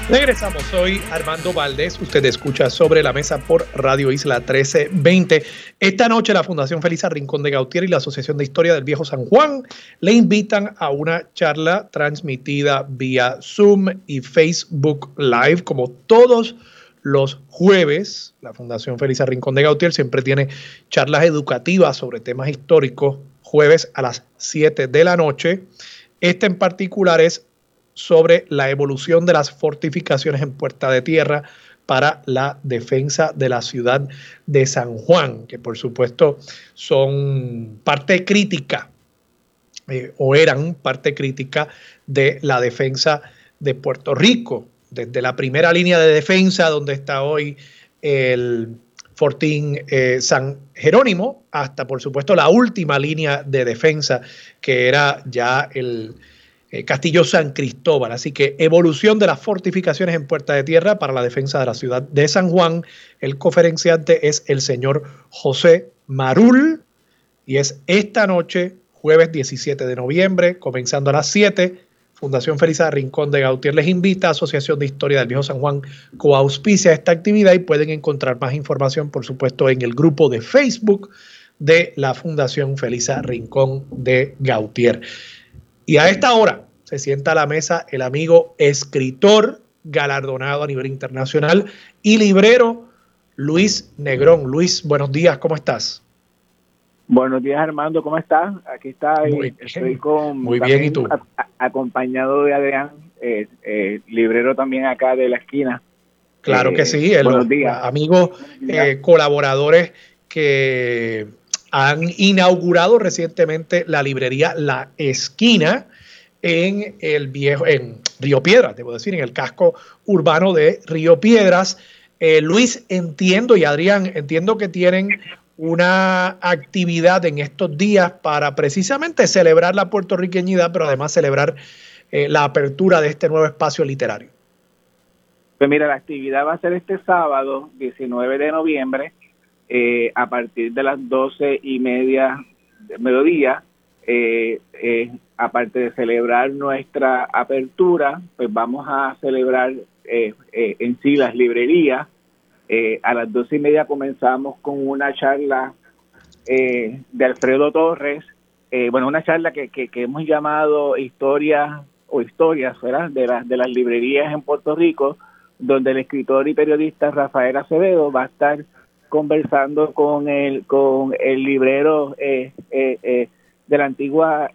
Regresamos, soy Armando Valdés, usted escucha sobre la mesa por Radio Isla 1320. Esta noche la Fundación Felisa Rincón de Gautier y la Asociación de Historia del Viejo San Juan le invitan a una charla transmitida vía Zoom y Facebook Live como todos los jueves. La Fundación Felisa Rincón de Gautier siempre tiene charlas educativas sobre temas históricos jueves a las 7 de la noche. Este en particular es sobre la evolución de las fortificaciones en Puerta de Tierra para la defensa de la ciudad de San Juan, que por supuesto son parte crítica eh, o eran parte crítica de la defensa de Puerto Rico, desde la primera línea de defensa donde está hoy el Fortín eh, San Jerónimo, hasta por supuesto la última línea de defensa que era ya el, Castillo San Cristóbal. Así que evolución de las fortificaciones en Puerta de Tierra para la defensa de la ciudad de San Juan. El conferenciante es el señor José Marul y es esta noche, jueves 17 de noviembre, comenzando a las 7. Fundación Felisa Rincón de Gautier les invita, Asociación de Historia del Viejo San Juan coauspicia esta actividad y pueden encontrar más información, por supuesto, en el grupo de Facebook de la Fundación Felisa Rincón de Gautier. Y a esta hora se sienta a la mesa el amigo escritor galardonado a nivel internacional y librero Luis Negrón. Luis, buenos días, ¿cómo estás? Buenos días, Armando, ¿cómo estás? Aquí está, muy bien, estoy con, muy bien, ¿y tú? acompañado de Adrián, eh, eh, librero también acá de la esquina. Claro que sí, eh, buenos días. amigos colaboradores que han inaugurado recientemente la librería La Esquina en el viejo, en Río Piedras, debo decir, en el casco urbano de Río Piedras. Eh, Luis, entiendo y Adrián, entiendo que tienen una actividad en estos días para precisamente celebrar la puertorriqueñidad, pero además celebrar eh, la apertura de este nuevo espacio literario. Pues mira, la actividad va a ser este sábado, 19 de noviembre, eh, a partir de las doce y media mediodía, eh, eh, aparte de celebrar nuestra apertura, pues vamos a celebrar en sí las librerías Eh, a las dos y media comenzamos con una charla eh, de Alfredo Torres, eh, bueno, una charla que, que, hemos llamado Historias o Historias ¿verdad? De, de las librerías en Puerto Rico, donde el escritor y periodista Rafael Acevedo va a estar conversando con el, con el librero de la antigua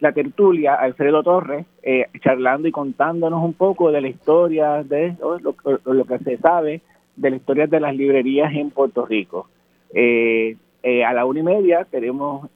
la tertulia, Alfredo Torres, eh, charlando y contándonos un poco de la historia, de lo, que se sabe de la historia de las librerías en Puerto Rico. Eh, eh, a la una y media tenemos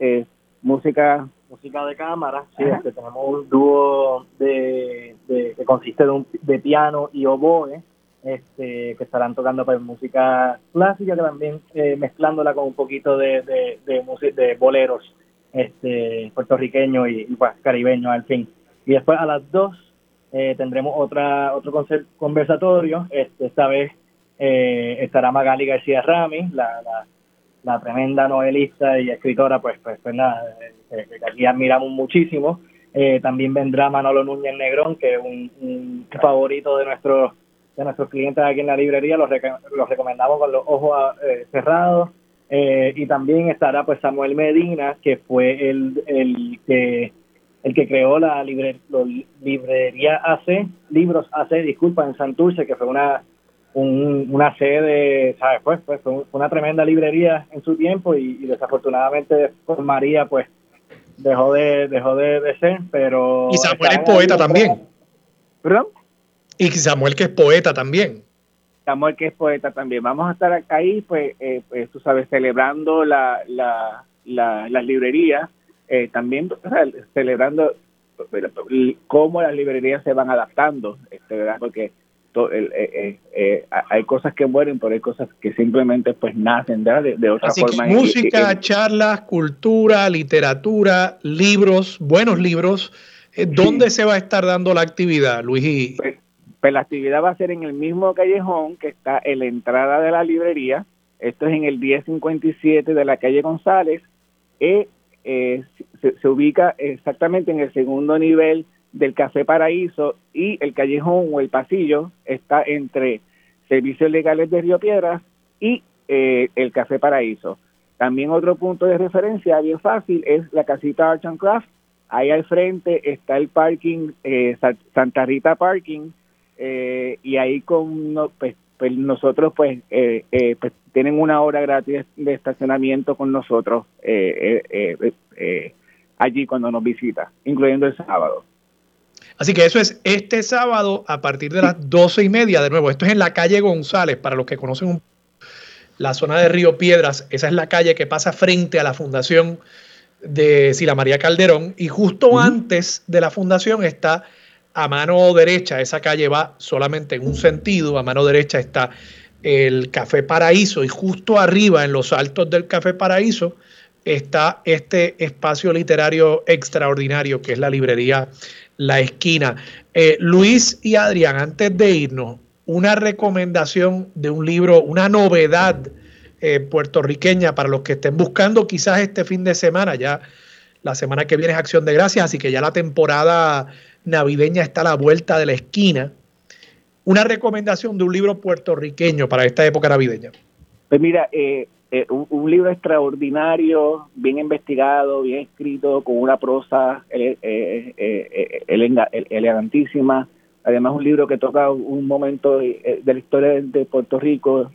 música música de cámara, sí, este, tenemos un dúo de, que consiste de, un, de piano y oboe, este, que estarán tocando pues, música clásica, que también mezclándola con un poquito de, de, de, de boleros este puertorriqueño y, pues, caribeño al fin. Y después a las dos eh, tendremos otra otro conversatorio. Este, esta vez eh, estará Magali García Rami, la, la, tremenda novelista y escritora, pues, pues, pues nada, eh, que aquí admiramos muchísimo. también vendrá Manolo Núñez Negrón, que es un, favorito de nuestros de nuestros clientes aquí en la librería, los, los recomendamos con los ojos cerrados. Eh, y también estará pues Samuel Medina, que fue el, el que el que creó la librería AC, Libros AC, disculpa, en Santurce, que fue una una sede, ¿sabes? Pues, pues fue una tremenda librería en su tiempo y, desafortunadamente por María pues dejó de dejó de, ser, pero... Y Samuel es poeta también. ¿Perdón? Y Samuel que es poeta también. Samuel, que es poeta también. Vamos a estar ahí, pues, eh, pues tú sabes, celebrando la, la, las librerías, eh, también celebrando cómo las librerías se van adaptando, este, ¿verdad? Porque eh, hay cosas que mueren, pero hay cosas que simplemente pues nacen de, de otra Así forma. Que música, charlas, cultura, literatura, libros, buenos libros. ¿Dónde se va a estar dando la actividad, Luis? Pues, pues la actividad va a ser en el mismo callejón que está en la entrada de la librería. Esto es en el 1057 de la calle González. Eh, eh, se, ubica exactamente en el segundo nivel del Café Paraíso y el callejón o el pasillo está entre Servicios Legales de Río Piedras y eh, el Café Paraíso. También otro punto de referencia bien fácil es la casita Arch and Craft. Ahí al frente está el parking, Santa Rita Parking, eh, y ahí con pues, pues, nosotros pues, eh, eh, pues tienen una hora gratis de estacionamiento con nosotros allí cuando nos visita, incluyendo el sábado. Así que eso es este sábado a partir de las doce y media. De nuevo, esto es en la calle González, para los que conocen la zona de Río Piedras. Esa es la calle que pasa frente a la fundación de Sila María Calderón. Y justo antes de la fundación está a mano derecha, esa calle va solamente en un sentido, a mano derecha está el Café Paraíso y justo arriba en los altos del Café Paraíso está este espacio literario extraordinario que es la librería La Esquina. Eh, Luis y Adrián, antes de irnos, una recomendación de un libro, una novedad eh, puertorriqueña para los que estén buscando quizás este fin de semana, ya la semana que viene es Acción de Gracias, así que ya la temporada navideña está a la vuelta de la esquina. Una recomendación de un libro puertorriqueño para esta época navideña. Pues mira, eh, eh, un, libro extraordinario, bien investigado, bien escrito, con una prosa eh, elegantísima. Además, un libro que toca un momento de, la historia de, Puerto Rico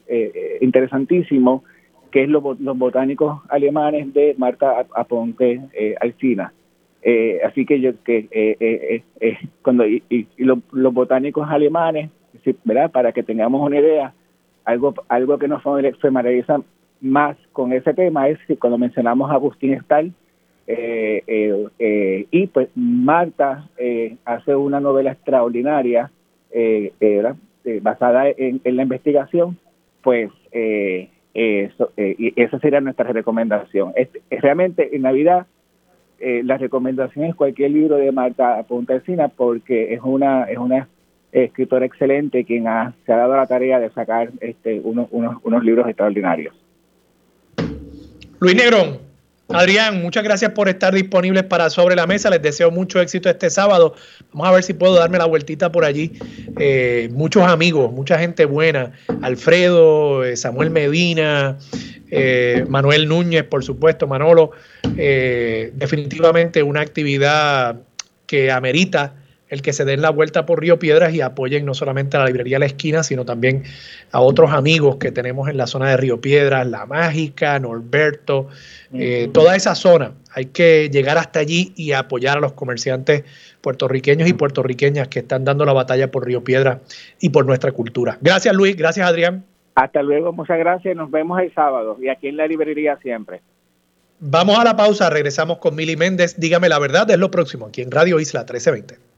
interesantísimo, que es Los, botánicos alemanes de Marta Aponte Alcina. Eh, así que yo que eh, eh, cuando y, los botánicos alemanes. Para que tengamos una idea, algo algo que nos familiariza más con ese tema es que cuando mencionamos a Agustín Stahl y pues Marta hace una novela extraordinaria basada en, la investigación, pues eso, y esa sería nuestra recomendación. Es, realmente en Navidad eh, la recomendación es cualquier libro de Marta Pontesina porque es una es una escritora excelente quien ha, se ha dado la tarea de sacar este unos, unos, unos libros extraordinarios. Luis Negrón, Adrián, muchas gracias por estar disponibles para Sobre la Mesa. Les deseo mucho éxito este sábado. Vamos a ver si puedo darme la vueltita por allí. Eh, muchos amigos, mucha gente buena. Alfredo, eh, Samuel Medina, eh, Manuel Núñez, por supuesto, Manolo. definitivamente una actividad que amerita el que se den la vuelta por Río Piedras y apoyen no solamente a la librería La Esquina, sino también a otros amigos que tenemos en la zona de Río Piedras, La Mágica, Norberto, eh, toda esa zona. Hay que llegar hasta allí y apoyar a los comerciantes puertorriqueños y puertorriqueñas que están dando la batalla por Río Piedras y por nuestra cultura. Gracias Luis, gracias Adrián. Hasta luego, muchas gracias. Nos vemos el sábado y aquí en la librería siempre. Vamos a la pausa, regresamos con Mili Méndez. Dígame la verdad, es lo próximo aquí en Radio Isla 1320.